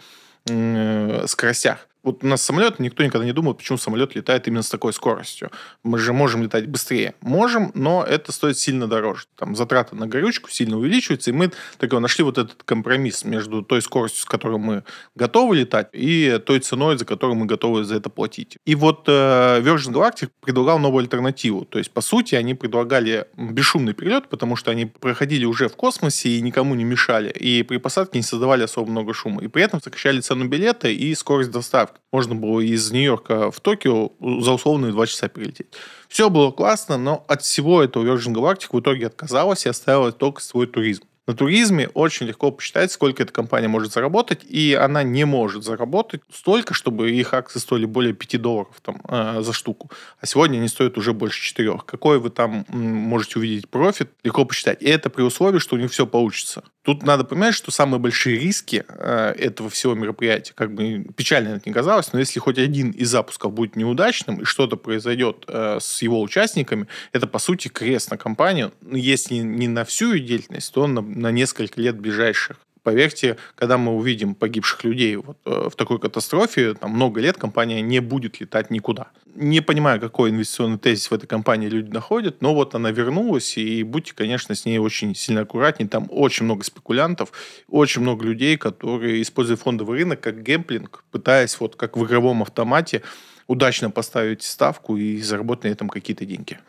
э, скоростях. Вот у нас самолет, никто никогда не думал, почему самолет летает именно с такой скоростью. Мы же можем летать быстрее. Можем, но это стоит сильно дороже. Там затраты на горючку сильно увеличиваются, и мы так нашли вот этот компромисс между той скоростью, с которой мы готовы летать, и той ценой, за которую мы готовы за это платить. И вот э, Virgin Galactic предлагал новую альтернативу. То есть, по сути, они предлагали бесшумный перелет, потому что они проходили уже в космосе и никому не мешали. И при посадке не создавали особо много шума. И при этом сокращали цену билета и скорость доставки можно было из Нью-Йорка в Токио за условные два часа перелететь. Все было классно, но от всего этого Virgin Galactic в итоге отказалась и оставила только свой туризм. На туризме очень легко посчитать, сколько эта компания может заработать, и она не может заработать столько, чтобы их акции стоили более 5 долларов там, э, за штуку. А сегодня они стоят уже больше 4. Какой вы там можете увидеть профит, легко посчитать. И это при условии, что у них все получится. Тут надо понимать, что самые большие риски э, этого всего мероприятия, как бы печально это не казалось, но если хоть один из запусков будет неудачным и что-то произойдет э, с его участниками, это, по сути, крест на компанию. Если не на всю деятельность, то на, на несколько лет ближайших. Поверьте, когда мы увидим погибших людей вот, э, в такой катастрофе, там много лет компания не будет летать никуда. Не понимаю, какой инвестиционный тезис в этой компании люди находят, но вот она вернулась, и будьте, конечно, с ней очень сильно аккуратнее. Там очень много спекулянтов, очень много людей, которые используют фондовый рынок как гемплинг, пытаясь вот как в игровом автомате удачно поставить ставку и заработать на этом какие-то деньги.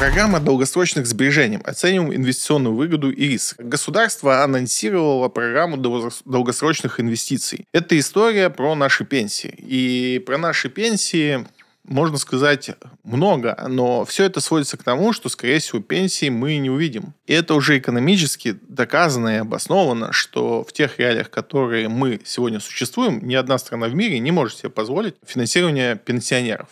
Программа долгосрочных сбережений. Оцениваем инвестиционную выгоду и риск. Государство анонсировало программу долгосрочных инвестиций. Это история про наши пенсии. И про наши пенсии можно сказать много, но все это сводится к тому, что, скорее всего, пенсии мы не увидим. И это уже экономически доказано и обосновано, что в тех реалиях, которые мы сегодня существуем, ни одна страна в мире не может себе позволить финансирование пенсионеров.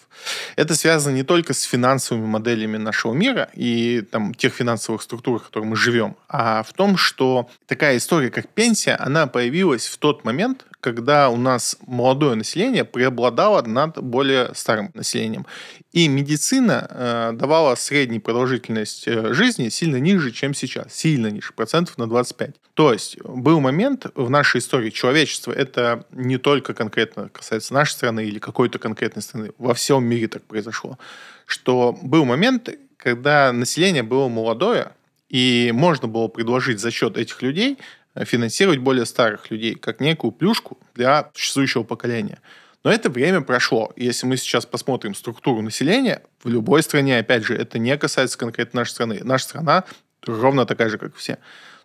Это связано не только с финансовыми моделями нашего мира и там, тех финансовых структур, в которых мы живем, а в том, что такая история, как пенсия, она появилась в тот момент, когда у нас молодое население преобладало над более старым населением. И медицина э, давала среднюю продолжительность э, жизни сильно ниже, чем сейчас. Сильно ниже, процентов на 25. То есть был момент в нашей истории человечества, это не только конкретно касается нашей страны или какой-то конкретной страны, во всем мире так произошло, что был момент, когда население было молодое, и можно было предложить за счет этих людей финансировать более старых людей, как некую плюшку для существующего поколения. Но это время прошло. Если мы сейчас посмотрим структуру населения, в любой стране, опять же, это не касается конкретно нашей страны. Наша страна ровно такая же, как все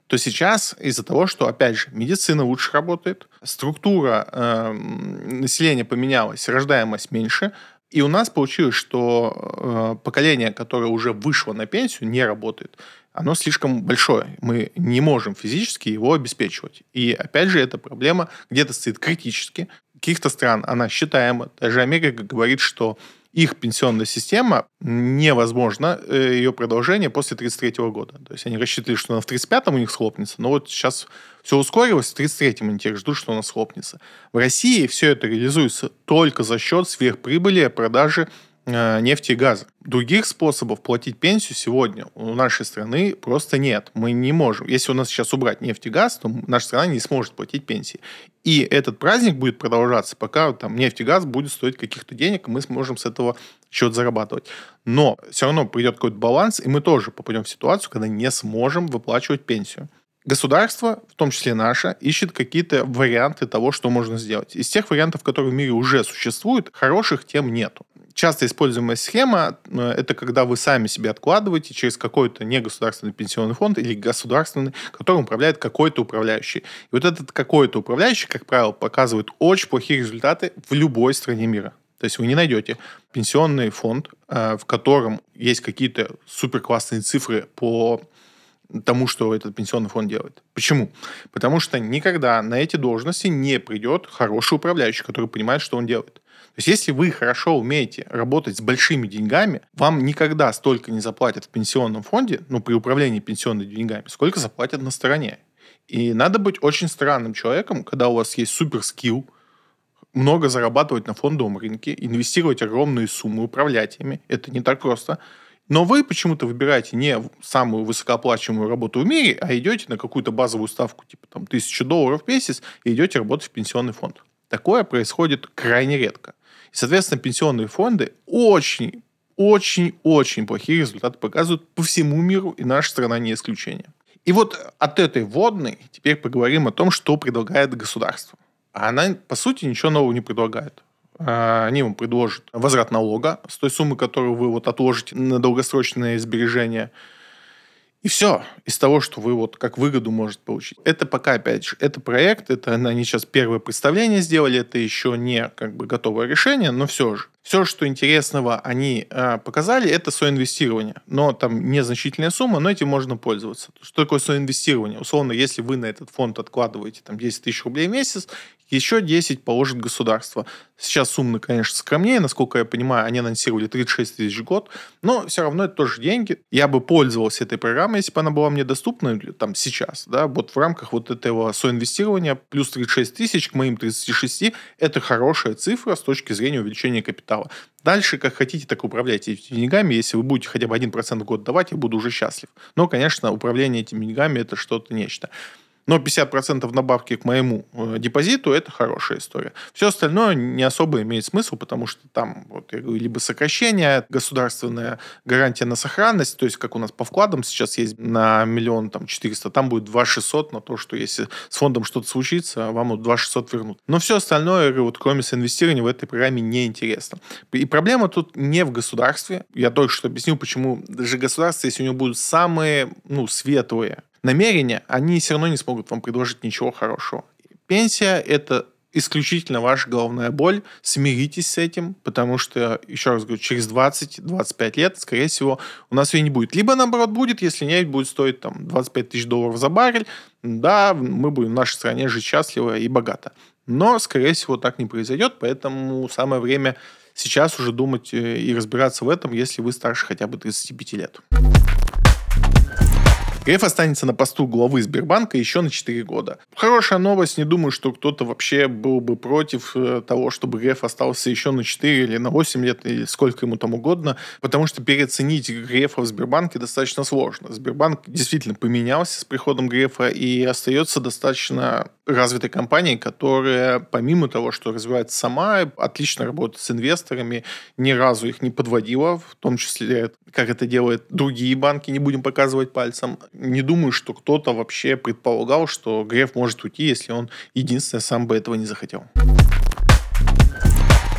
то сейчас из-за того, что, опять же, медицина лучше работает, структура э, населения поменялась, рождаемость меньше, и у нас получилось, что э, поколение, которое уже вышло на пенсию, не работает оно слишком большое. Мы не можем физически его обеспечивать. И опять же, эта проблема где-то стоит критически. В каких-то стран она считаема. Даже Америка говорит, что их пенсионная система невозможно э, ее продолжение после 1933 года. То есть они рассчитывали, что она в 1935 у них схлопнется, но вот сейчас все ускорилось, в 1933 они теперь ждут, что она схлопнется. В России все это реализуется только за счет сверхприбыли продажи нефти и газа. Других способов платить пенсию сегодня у нашей страны просто нет. Мы не можем. Если у нас сейчас убрать нефть и газ, то наша страна не сможет платить пенсии. И этот праздник будет продолжаться, пока там нефть и газ будет стоить каких-то денег, и мы сможем с этого счет зарабатывать. Но все равно придет какой-то баланс, и мы тоже попадем в ситуацию, когда не сможем выплачивать пенсию. Государство, в том числе наше, ищет какие-то варианты того, что можно сделать. Из тех вариантов, которые в мире уже существуют, хороших тем нету часто используемая схема э, – это когда вы сами себе откладываете через какой-то негосударственный пенсионный фонд или государственный, которым управляет какой-то управляющий. И вот этот какой-то управляющий, как правило, показывает очень плохие результаты в любой стране мира. То есть вы не найдете пенсионный фонд, э, в котором есть какие-то суперклассные цифры по тому, что этот пенсионный фонд делает. Почему? Потому что никогда на эти должности не придет хороший управляющий, который понимает, что он делает. То есть, если вы хорошо умеете работать с большими деньгами, вам никогда столько не заплатят в пенсионном фонде, ну, при управлении пенсионными деньгами, сколько заплатят на стороне. И надо быть очень странным человеком, когда у вас есть супер скилл, много зарабатывать на фондовом рынке, инвестировать огромные суммы, управлять ими. Это не так просто. Но вы почему-то выбираете не самую высокооплачиваемую работу в мире, а идете на какую-то базовую ставку, типа там тысячу долларов в месяц, и идете работать в пенсионный фонд. Такое происходит крайне редко. И, соответственно, пенсионные фонды очень, очень, очень плохие результаты показывают по всему миру, и наша страна не исключение. И вот от этой водной теперь поговорим о том, что предлагает государство. А она, по сути, ничего нового не предлагает. А, они вам предложат возврат налога с той суммы, которую вы вот отложите на долгосрочное сбережение. И все из того, что вы вот как выгоду можете получить. Это пока, опять же, это проект, это они сейчас первое представление сделали, это еще не как бы готовое решение, но все же. Все, что интересного они э, показали, это соинвестирование. Но там незначительная сумма, но этим можно пользоваться. Что такое соинвестирование? Условно, если вы на этот фонд откладываете там, 10 тысяч рублей в месяц, еще 10 положит государство. Сейчас суммы, конечно, скромнее, насколько я понимаю, они анонсировали 36 тысяч в год, но все равно это тоже деньги. Я бы пользовался этой программой, если бы она была мне доступна там сейчас, да, вот в рамках вот этого соинвестирования плюс 36 тысяч к моим 36, это хорошая цифра с точки зрения увеличения капитала. Дальше, как хотите, так управляйте этими деньгами. Если вы будете хотя бы 1% в год давать, я буду уже счастлив. Но, конечно, управление этими деньгами – это что-то нечто. Но 50% набавки к моему э, депозиту – это хорошая история. Все остальное не особо имеет смысл, потому что там вот, я говорю, либо сокращение, государственная гарантия на сохранность, то есть как у нас по вкладам сейчас есть на миллион там 400, там будет 2 600 на то, что если с фондом что-то случится, вам вот 2 600 вернут. Но все остальное, вот, кроме инвестирования в этой программе не интересно. И проблема тут не в государстве. Я только что объяснил, почему даже государство, если у него будут самые ну, светлые намерения, они все равно не смогут вам предложить ничего хорошего. Пенсия – это исключительно ваша головная боль. Смиритесь с этим, потому что, еще раз говорю, через 20-25 лет, скорее всего, у нас ее не будет. Либо, наоборот, будет, если нефть будет стоить там 25 тысяч долларов за баррель. Да, мы будем в нашей стране жить счастливо и богато. Но, скорее всего, так не произойдет, поэтому самое время сейчас уже думать э, и разбираться в этом, если вы старше хотя бы 35 лет. Греф останется на посту главы Сбербанка еще на 4 года. Хорошая новость, не думаю, что кто-то вообще был бы против э, того, чтобы Греф остался еще на 4 или на 8 лет, или сколько ему там угодно, потому что переоценить Грефа в Сбербанке достаточно сложно. Сбербанк действительно поменялся с приходом Грефа и остается достаточно развитой компанией, которая, помимо того, что развивается сама, отлично работает с инвесторами, ни разу их не подводила, в том числе, как это делают другие банки, не будем показывать пальцем. Не думаю, что кто-то вообще предполагал, что Греф может уйти, если он единственный сам бы этого не захотел.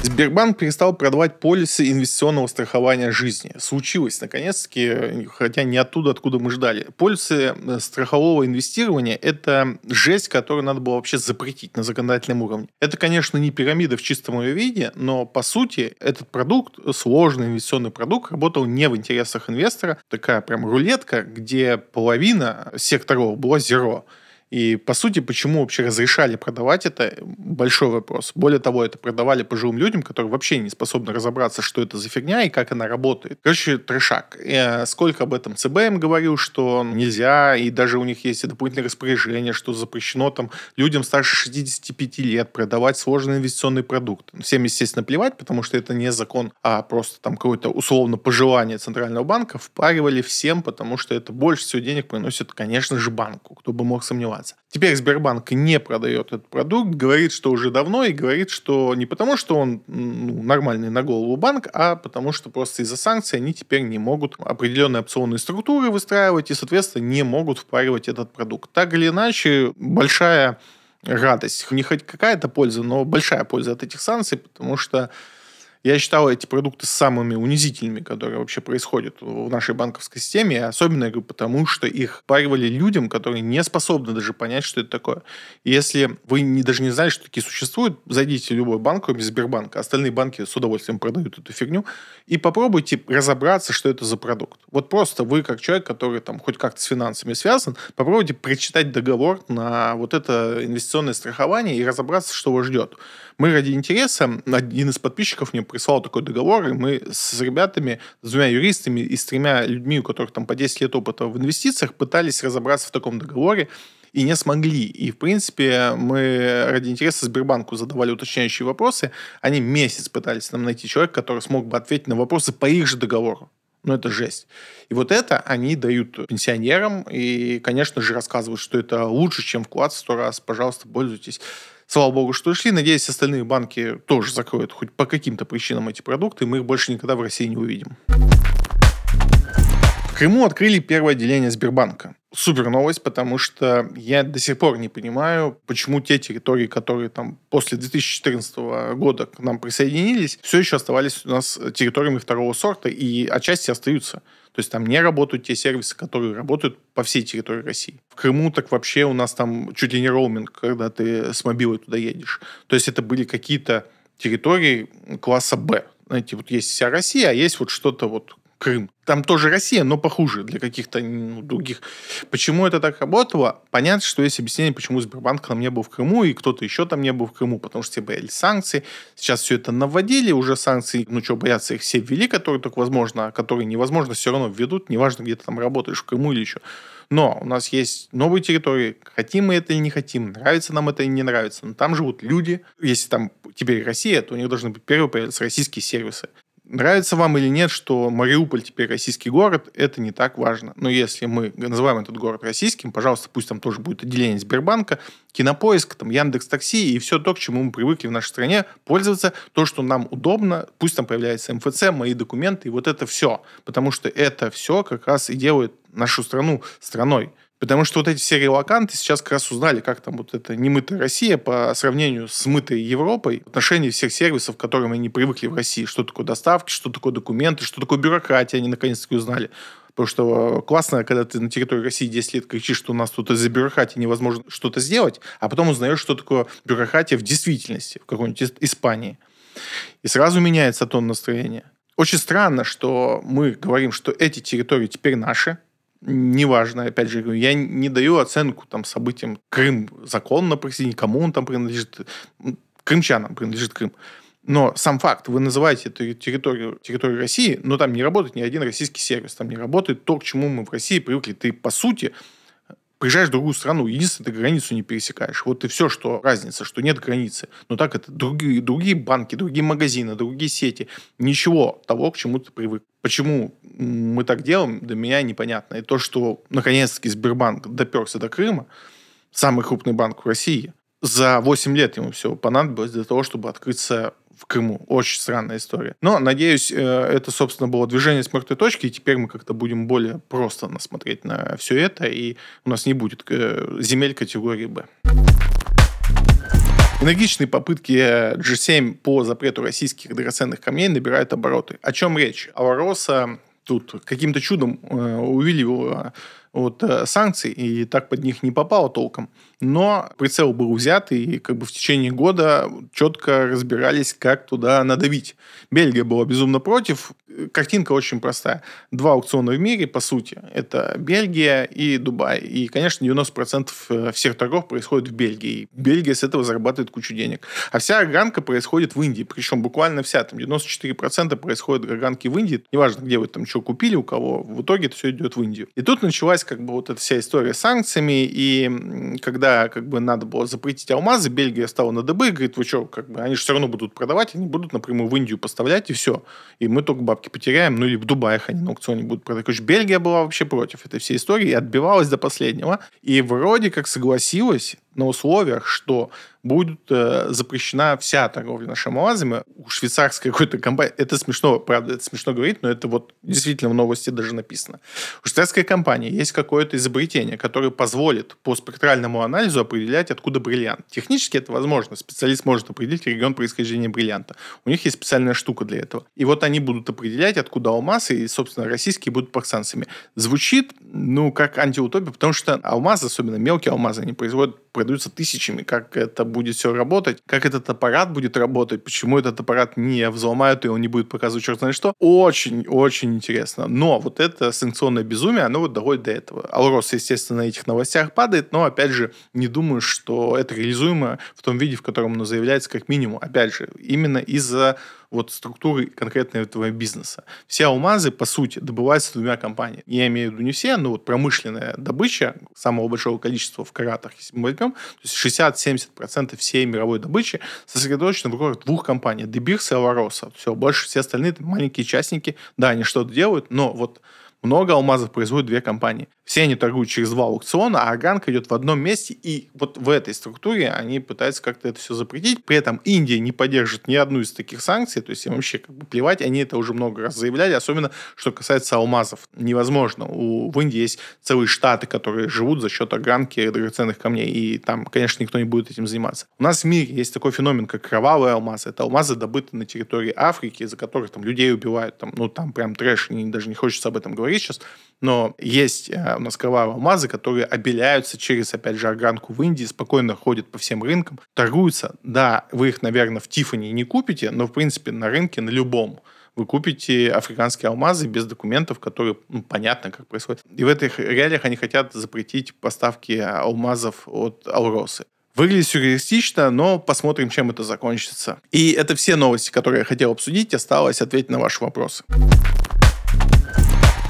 Сбербанк перестал продавать полисы инвестиционного страхования жизни. Случилось, наконец-таки, хотя не оттуда, откуда мы ждали. Полисы э, страхового инвестирования – это жесть, которую надо было вообще запретить на законодательном уровне. Это, конечно, не пирамида в чистом ее виде, но, по сути, этот продукт, сложный инвестиционный продукт, работал не в интересах инвестора. Такая прям рулетка, где половина секторов была зеро. И, по сути, почему вообще разрешали продавать это, большой вопрос. Более того, это продавали пожилым людям, которые вообще не способны разобраться, что это за фигня и как она работает. Короче, трешак. Э, сколько об этом ЦБМ говорил, что нельзя, и даже у них есть дополнительное распоряжение, что запрещено там людям старше 65 лет продавать сложный инвестиционный продукт. Всем, естественно, плевать, потому что это не закон, а просто там какое-то условно пожелание Центрального банка впаривали всем, потому что это больше всего денег приносит, конечно же, банку. Кто бы мог сомневаться заниматься. Теперь Сбербанк не продает этот продукт, говорит, что уже давно, и говорит, что не потому, что он ну, нормальный на голову банк, а потому что просто из-за санкций они теперь не могут определенные опционные структуры выстраивать и, соответственно, не могут впаривать этот продукт. Так или иначе, большая радость, не хоть какая-то польза, но большая польза от этих санкций, потому что я считал эти продукты самыми унизительными, которые вообще происходят в нашей банковской системе. Особенно, я говорю, потому что их паривали людям, которые не способны даже понять, что это такое. И если вы не, даже не знали, что такие существуют, зайдите в любой банк, кроме Сбербанка. Остальные банки с удовольствием продают эту фигню. И попробуйте разобраться, что это за продукт. Вот просто вы, как человек, который там хоть как-то с финансами связан, попробуйте прочитать договор на вот это инвестиционное страхование и разобраться, что вас ждет. Мы ради интереса, один из подписчиков мне прислал такой договор, и мы с ребятами, с двумя юристами и с тремя людьми, у которых там по 10 лет опыта в инвестициях, пытались разобраться в таком договоре и не смогли. И, в принципе, мы ради интереса Сбербанку задавали уточняющие вопросы. Они месяц пытались нам найти человека, который смог бы ответить на вопросы по их же договору. Ну, это жесть. И вот это они дают пенсионерам, и, конечно же, рассказывают, что это лучше, чем вклад в сто раз. Пожалуйста, пользуйтесь. Слава богу, что ушли. Надеюсь, остальные банки тоже закроют хоть по каким-то причинам эти продукты, и мы их больше никогда в России не увидим. Крыму открыли первое отделение Сбербанка. Супер новость, потому что я до сих пор не понимаю, почему те территории, которые там после 2014 года к нам присоединились, все еще оставались у нас территориями второго сорта и отчасти остаются. То есть там не работают те сервисы, которые работают по всей территории России. В Крыму так вообще у нас там чуть ли не роуминг, когда ты с мобилой туда едешь. То есть это были какие-то территории класса Б. Знаете, вот есть вся Россия, а есть вот что-то вот Крым. Там тоже Россия, но похуже для каких-то ну, других. Почему это так работало? Понятно, что есть объяснение, почему Сбербанк там не был в Крыму, и кто-то еще там не был в Крыму, потому что все боялись санкций. Сейчас все это наводили, уже санкции, ну что, боятся их все ввели, которые только возможно, а которые невозможно все равно введут, неважно, где ты там работаешь, в Крыму или еще. Но у нас есть новые территории, хотим мы это или не хотим, нравится нам это или не нравится, но там живут люди. Если там теперь Россия, то у них должны быть первые появляться российские сервисы. Нравится вам или нет, что Мариуполь теперь российский город, это не так важно. Но если мы называем этот город российским, пожалуйста, пусть там тоже будет отделение Сбербанка, Кинопоиск, там Яндекс Такси и все то, к чему мы привыкли в нашей стране, пользоваться, то, что нам удобно, пусть там появляется МФЦ, мои документы, и вот это все. Потому что это все как раз и делает нашу страну страной. Потому что вот эти все релаканты сейчас как раз узнали, как там вот эта немытая Россия по сравнению с мытой Европой в отношении всех сервисов, к которым они привыкли в России. Что такое доставки, что такое документы, что такое бюрократия, они наконец-таки узнали. Потому что классно, когда ты на территории России 10 лет кричишь, что у нас тут из-за бюрократии невозможно что-то сделать, а потом узнаешь, что такое бюрократия в действительности, в какой-нибудь Испании. И сразу меняется тон настроения. Очень странно, что мы говорим, что эти территории теперь наши, неважно, опять же, я не даю оценку там событиям. Крым законно присоединить, кому он там принадлежит. Крымчанам принадлежит Крым. Но сам факт, вы называете эту территорию, территорию России, но там не работает ни один российский сервис, там не работает то, к чему мы в России привыкли. Ты, по сути, приезжаешь в другую страну, единственное, ты границу не пересекаешь. Вот и все, что разница, что нет границы. Но так это другие, другие банки, другие магазины, другие сети. Ничего того, к чему ты привык. Почему мы так делаем, для меня непонятно. И то, что наконец-таки Сбербанк доперся до Крыма, самый крупный банк в России, за 8 лет ему все понадобилось для того, чтобы открыться в Крыму. Очень странная история. Но, надеюсь, э, это, собственно, было движение с мертвой точки, и теперь мы как-то будем более просто насмотреть на все это, и у нас не будет э, земель категории «Б». Энергичные попытки G7 по запрету российских драгоценных камней набирают обороты. О чем речь? Авароса тут каким-то чудом э, увиливала от э, санкций и так под них не попало толком. Но прицел был взят, и как бы в течение года четко разбирались, как туда надавить. Бельгия была безумно против. Картинка очень простая. Два аукциона в мире, по сути. Это Бельгия и Дубай. И, конечно, 90% э, всех торгов происходит в Бельгии. Бельгия с этого зарабатывает кучу денег. А вся огранка происходит в Индии. Причем буквально вся. Там 94% происходит огранки в Индии. Неважно, где вы там что купили, у кого. В итоге это все идет в Индию. И тут началась как бы вот эта вся история с санкциями, и когда как бы надо было запретить алмазы, Бельгия стала на ДБ и говорит, вы что, как бы, они же все равно будут продавать, они будут напрямую в Индию поставлять, и все. И мы только бабки потеряем, ну или в Дубаях они на аукционе будут продавать. Короче, Бельгия была вообще против этой всей истории и отбивалась до последнего. И вроде как согласилась на условиях, что будет э, запрещена вся торговля нашими алмазами у швейцарской какой-то компании. Это смешно, правда, это смешно говорить, но это вот действительно в новости даже написано. У швейцарской компании есть какое-то изобретение, которое позволит по спектральному анализу определять, откуда бриллиант. Технически это возможно. Специалист может определить регион происхождения бриллианта. У них есть специальная штука для этого. И вот они будут определять, откуда алмазы, и, собственно, российские будут парксанцами. Звучит, ну, как антиутопия, потому что алмазы, особенно мелкие алмазы, они производят продаются тысячами, как это будет все работать, как этот аппарат будет работать, почему этот аппарат не взломают, и он не будет показывать черт знает что. Очень-очень интересно. Но вот это санкционное безумие, оно вот доходит до этого. Алрос, естественно, на этих новостях падает, но, опять же, не думаю, что это реализуемо в том виде, в котором оно заявляется, как минимум. Опять же, именно из-за вот структуры конкретно этого бизнеса. Все алмазы, по сути, добываются двумя компаниями. Я имею в виду не все, но вот промышленная добыча самого большого количества в каратах, если мы возьмем, то есть 60-70% всей мировой добычи сосредоточено в руках двух компаний. Дебирс и Алароса. Все, больше все остальные маленькие частники, да, они что-то делают, но вот много алмазов производят две компании. Все они торгуют через два аукциона, а органка идет в одном месте, и вот в этой структуре они пытаются как-то это все запретить. При этом Индия не поддержит ни одну из таких санкций, то есть им вообще как бы плевать, они это уже много раз заявляли, особенно что касается алмазов. Невозможно. У, в Индии есть целые штаты, которые живут за счет органки драгоценных камней, и там, конечно, никто не будет этим заниматься. У нас в мире есть такой феномен, как кровавые алмазы. Это алмазы, добытые на территории Африки, за которых там людей убивают, там, ну там прям трэш, даже не хочется об этом говорить сейчас, но есть э, у нас кровавые алмазы, которые обеляются через, опять же, органку в Индии, спокойно ходят по всем рынкам, торгуются. Да, вы их, наверное, в Тифани не купите, но, в принципе, на рынке, на любом вы купите африканские алмазы без документов, которые ну, понятно, как происходит. И в этих реалиях они хотят запретить поставки алмазов от Алросы. Выглядит сюрреалистично, но посмотрим, чем это закончится. И это все новости, которые я хотел обсудить. Осталось ответить на ваши вопросы.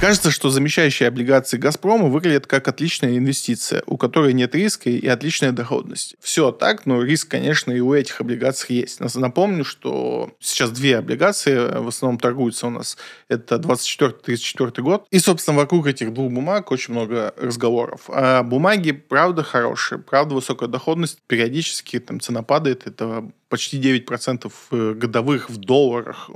Кажется, что замещающие облигации «Газпрома» выглядят как отличная инвестиция, у которой нет риска и отличная доходность. Все так, но риск, конечно, и у этих облигаций есть. Напомню, что сейчас две облигации в основном торгуются у нас. Это 24-34 год. И, собственно, вокруг этих двух бумаг очень много разговоров. А бумаги, правда, хорошие, правда, высокая доходность. Периодически там цена падает. Это почти 9% э, годовых в долларах.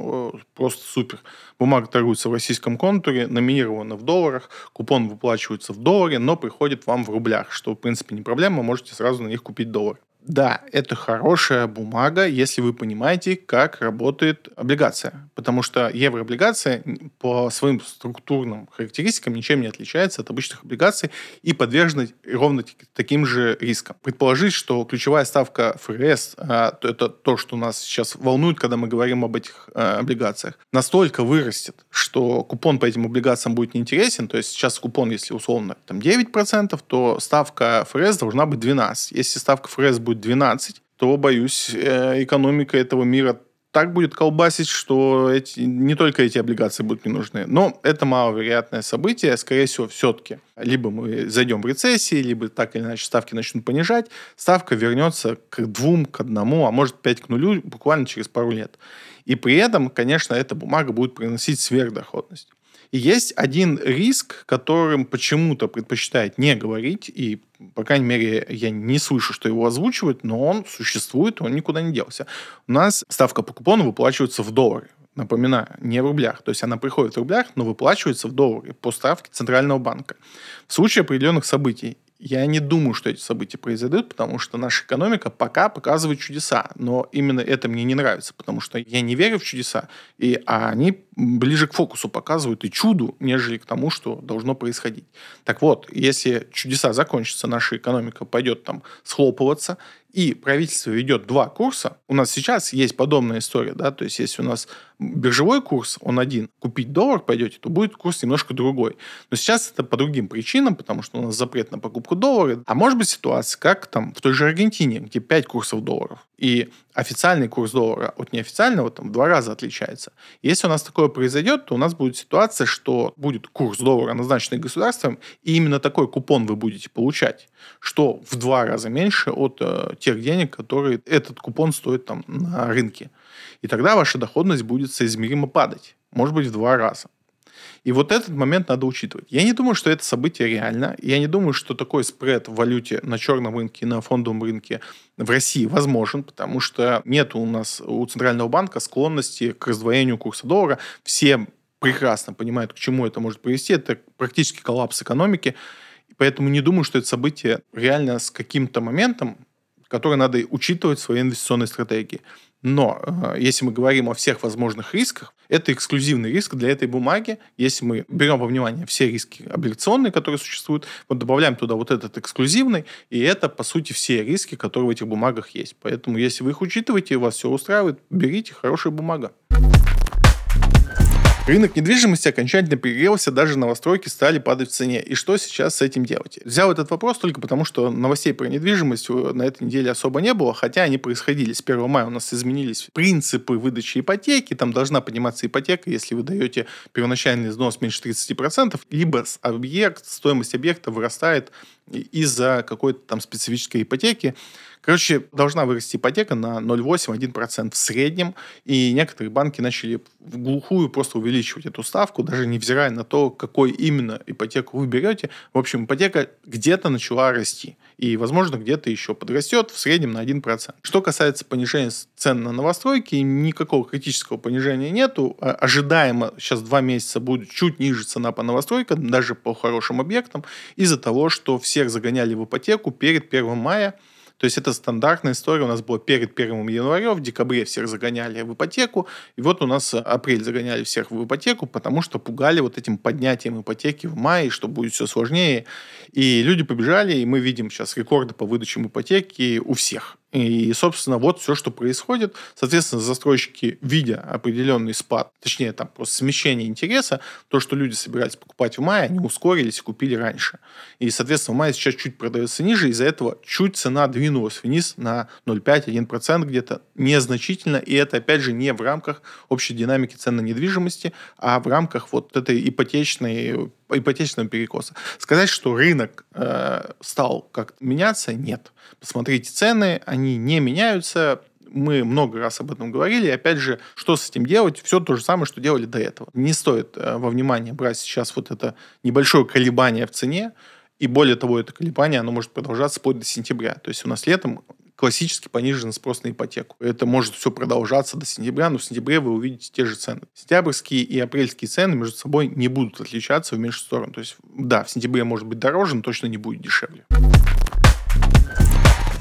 Просто супер. Бумага торгуется в российском контуре, номинирована в долларах, купон выплачивается в долларе, но приходит вам в рублях, что, в принципе, не проблема, можете сразу на них купить доллар. Да, это хорошая бумага, если вы понимаете, как работает облигация. Потому что еврооблигация по своим структурным характеристикам ничем не отличается от обычных облигаций и подвержена ровно таким же рискам. Предположить, что ключевая ставка ФРС, а, это то, что нас сейчас волнует, когда мы говорим об этих а, облигациях, настолько вырастет, что купон по этим облигациям будет неинтересен, то есть сейчас купон, если условно там 9%, то ставка ФРС должна быть 12%. Если ставка ФРС будет 12, то, боюсь, э, экономика этого мира так будет колбасить, что эти, не только эти облигации будут не нужны. Но это маловероятное событие. Скорее всего, все-таки либо мы зайдем в рецессии, либо так или иначе ставки начнут понижать. Ставка вернется к двум, к одному, а может пять к нулю буквально через пару лет. И при этом, конечно, эта бумага будет приносить сверхдоходность. И есть один риск, которым почему-то предпочитает не говорить, и, по крайней мере, я не слышу, что его озвучивают, но он существует, он никуда не делся. У нас ставка по купону выплачивается в долларе. Напоминаю, не в рублях. То есть она приходит в рублях, но выплачивается в долларе по ставке Центрального банка. В случае определенных событий я не думаю, что эти события произойдут, потому что наша экономика пока показывает чудеса. Но именно это мне не нравится, потому что я не верю в чудеса, и, а они ближе к фокусу показывают и чуду, нежели к тому, что должно происходить. Так вот, если чудеса закончатся, наша экономика пойдет там схлопываться, и правительство ведет два курса, у нас сейчас есть подобная история, да, то есть если у нас биржевой курс, он один, купить доллар пойдете, то будет курс немножко другой. Но сейчас это по другим причинам, потому что у нас запрет на покупку доллара. А может быть ситуация, как там в той же Аргентине, где 5 курсов долларов, и официальный курс доллара от неофициального там в два раза отличается. Если у нас такое произойдет, то у нас будет ситуация, что будет курс доллара, назначенный государством, и именно такой купон вы будете получать, что в два раза меньше от э, тех денег, которые этот купон стоит там на рынке. И тогда ваша доходность будет соизмеримо падать. Может быть, в два раза. И вот этот момент надо учитывать. Я не думаю, что это событие реально. Я не думаю, что такой спред в валюте на черном рынке и на фондовом рынке в России возможен, потому что нет у нас у Центрального банка склонности к раздвоению курса доллара. Все прекрасно понимают, к чему это может привести. Это практически коллапс экономики. Поэтому не думаю, что это событие реально с каким-то моментом, который надо учитывать в своей инвестиционной стратегии. Но э, если мы говорим о всех возможных рисках, это эксклюзивный риск для этой бумаги. Если мы берем во внимание все риски облигационные, которые существуют, вот добавляем туда вот этот эксклюзивный, и это, по сути, все риски, которые в этих бумагах есть. Поэтому, если вы их учитываете, и вас все устраивает, берите, хорошая бумага. Рынок недвижимости окончательно перегрелся, даже новостройки стали падать в цене. И что сейчас с этим делать? Взял этот вопрос только потому, что новостей про недвижимость на этой неделе особо не было, хотя они происходили. С 1 мая у нас изменились принципы выдачи ипотеки, там должна подниматься ипотека, если вы даете первоначальный взнос меньше 30%, либо объект, стоимость объекта вырастает из-за какой-то там специфической ипотеки. Короче, должна вырасти ипотека на 0,8-1% в среднем, и некоторые банки начали в глухую просто увеличивать эту ставку, даже невзирая на то, какой именно ипотеку вы берете. В общем, ипотека где-то начала расти, и, возможно, где-то еще подрастет в среднем на 1%. Что касается понижения цен на новостройки, никакого критического понижения нету. А, ожидаемо сейчас два месяца будет чуть ниже цена по новостройкам, даже по хорошим объектам, из-за того, что всех загоняли в ипотеку перед 1 мая, то есть это стандартная история у нас была перед 1 января, в декабре всех загоняли в ипотеку, и вот у нас апрель загоняли всех в ипотеку, потому что пугали вот этим поднятием ипотеки в мае, что будет все сложнее. И люди побежали, и мы видим сейчас рекорды по выдачам ипотеки у всех. И, собственно, вот все, что происходит. Соответственно, застройщики, видя определенный спад, точнее, там просто смещение интереса, то, что люди собирались покупать в мае, они ускорились и купили раньше. И, соответственно, в мае сейчас чуть продается ниже, из-за этого чуть цена двинулась вниз на 0,5-1% где-то незначительно, и это, опять же, не в рамках общей динамики цен на недвижимости, а в рамках вот этой ипотечной ипотечного перекоса. Сказать, что рынок э, стал как меняться, нет. Посмотрите цены, они не меняются. Мы много раз об этом говорили. И опять же, что с этим делать? Все то же самое, что делали до этого. Не стоит э, во внимание брать сейчас вот это небольшое колебание в цене. И более того, это колебание, оно может продолжаться вплоть до сентября. То есть у нас летом классически понижен спрос на ипотеку. Это может все продолжаться до сентября, но в сентябре вы увидите те же цены. Сентябрьские и апрельские цены между собой не будут отличаться в меньшую сторону. То есть, да, в сентябре может быть дороже, но точно не будет дешевле.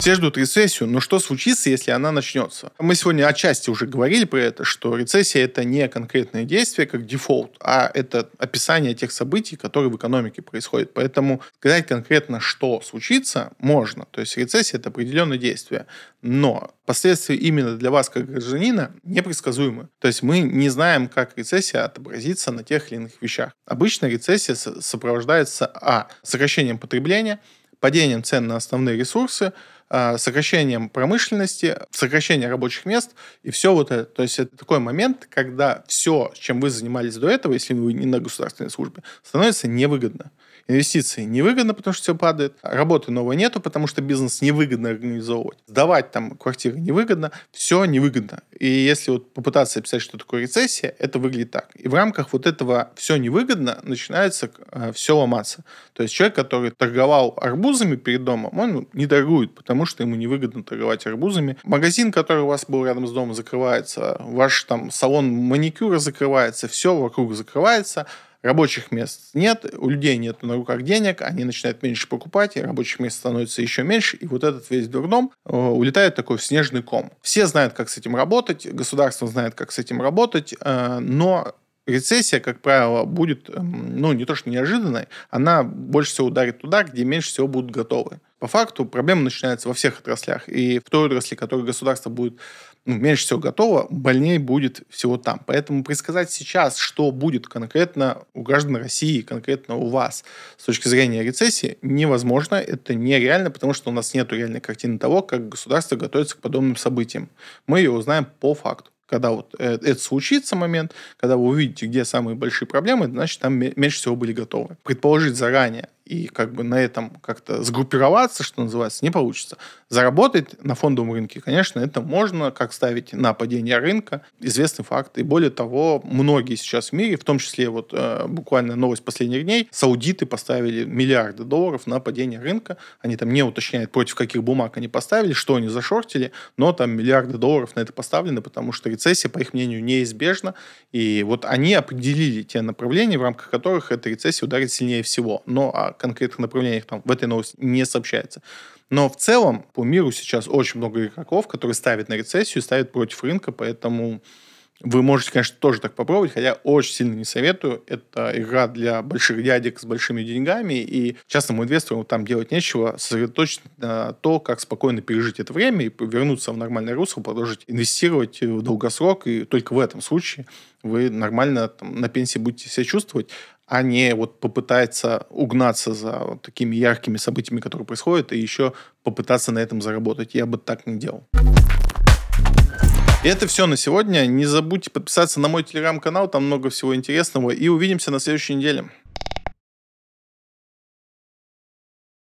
Все ждут рецессию, но что случится, если она начнется? Мы сегодня отчасти уже говорили про это, что рецессия это не конкретное действие, как дефолт, а это описание тех событий, которые в экономике происходят. Поэтому сказать конкретно, что случится, можно. То есть рецессия это определенное действие. Но последствия именно для вас, как гражданина, непредсказуемы. То есть мы не знаем, как рецессия отобразится на тех или иных вещах. Обычно рецессия сопровождается а. сокращением потребления, падением цен на основные ресурсы, сокращением промышленности, сокращением рабочих мест и все вот это. То есть это такой момент, когда все, чем вы занимались до этого, если вы не на государственной службе, становится невыгодно. Инвестиции невыгодно, потому что все падает. Работы новой нету, потому что бизнес невыгодно организовывать. Сдавать там квартиры невыгодно. Все невыгодно. И если вот попытаться описать, что такое рецессия, это выглядит так. И в рамках вот этого все невыгодно начинается э, все ломаться. То есть человек, который торговал арбузами перед домом, он не торгует, потому что ему невыгодно торговать арбузами. Магазин, который у вас был рядом с домом, закрывается. Ваш там салон маникюра закрывается. Все вокруг закрывается рабочих мест нет, у людей нет на руках денег, они начинают меньше покупать, и рабочих мест становится еще меньше, и вот этот весь дурдом э, улетает такой в снежный ком. Все знают, как с этим работать, государство знает, как с этим работать, э, но рецессия, как правило, будет, эм, ну, не то что неожиданной, она больше всего ударит туда, где меньше всего будут готовы. По факту проблема начинается во всех отраслях. И в той отрасли, которой государство будет ну, меньше всего готово, больнее будет всего там. Поэтому предсказать сейчас, что будет конкретно у граждан России, конкретно у вас с точки зрения рецессии, невозможно. Это нереально, потому что у нас нет реальной картины того, как государство готовится к подобным событиям. Мы ее узнаем по факту когда вот э, это случится момент, когда вы увидите, где самые большие проблемы, значит, там меньше всего были готовы. Предположить заранее и как бы на этом как-то сгруппироваться, что называется, не получится. Заработать на фондовом рынке, конечно, это можно, как ставить на падение рынка, известный факт. И более того, многие сейчас в мире, в том числе вот э, буквально новость последних дней, саудиты поставили миллиарды долларов на падение рынка. Они там не уточняют, против каких бумаг они поставили, что они зашортили, но там миллиарды долларов на это поставлены, потому что рецессия, по их мнению, неизбежна. И вот они определили те направления, в рамках которых эта рецессия ударит сильнее всего. Но а конкретных направлениях там в этой новости не сообщается. Но в целом по миру сейчас очень много игроков, которые ставят на рецессию, ставят против рынка, поэтому Вы можете, конечно, тоже так попробовать, хотя очень сильно не советую. Это игра для больших дядек с большими деньгами, и частному инвестору там делать нечего. Сосредоточиться на то, как спокойно пережить это время и вернуться в нормальное русло, продолжить инвестировать в долгосрок, и только в этом случае вы нормально там, на пенсии будете себя чувствовать, а не вот попытаться угнаться за вот такими яркими событиями, которые происходят, и еще попытаться на этом заработать. Я бы так не делал. И это все на сегодня. Не забудьте подписаться на мой телеграм-канал, там много всего интересного. И увидимся на следующей неделе.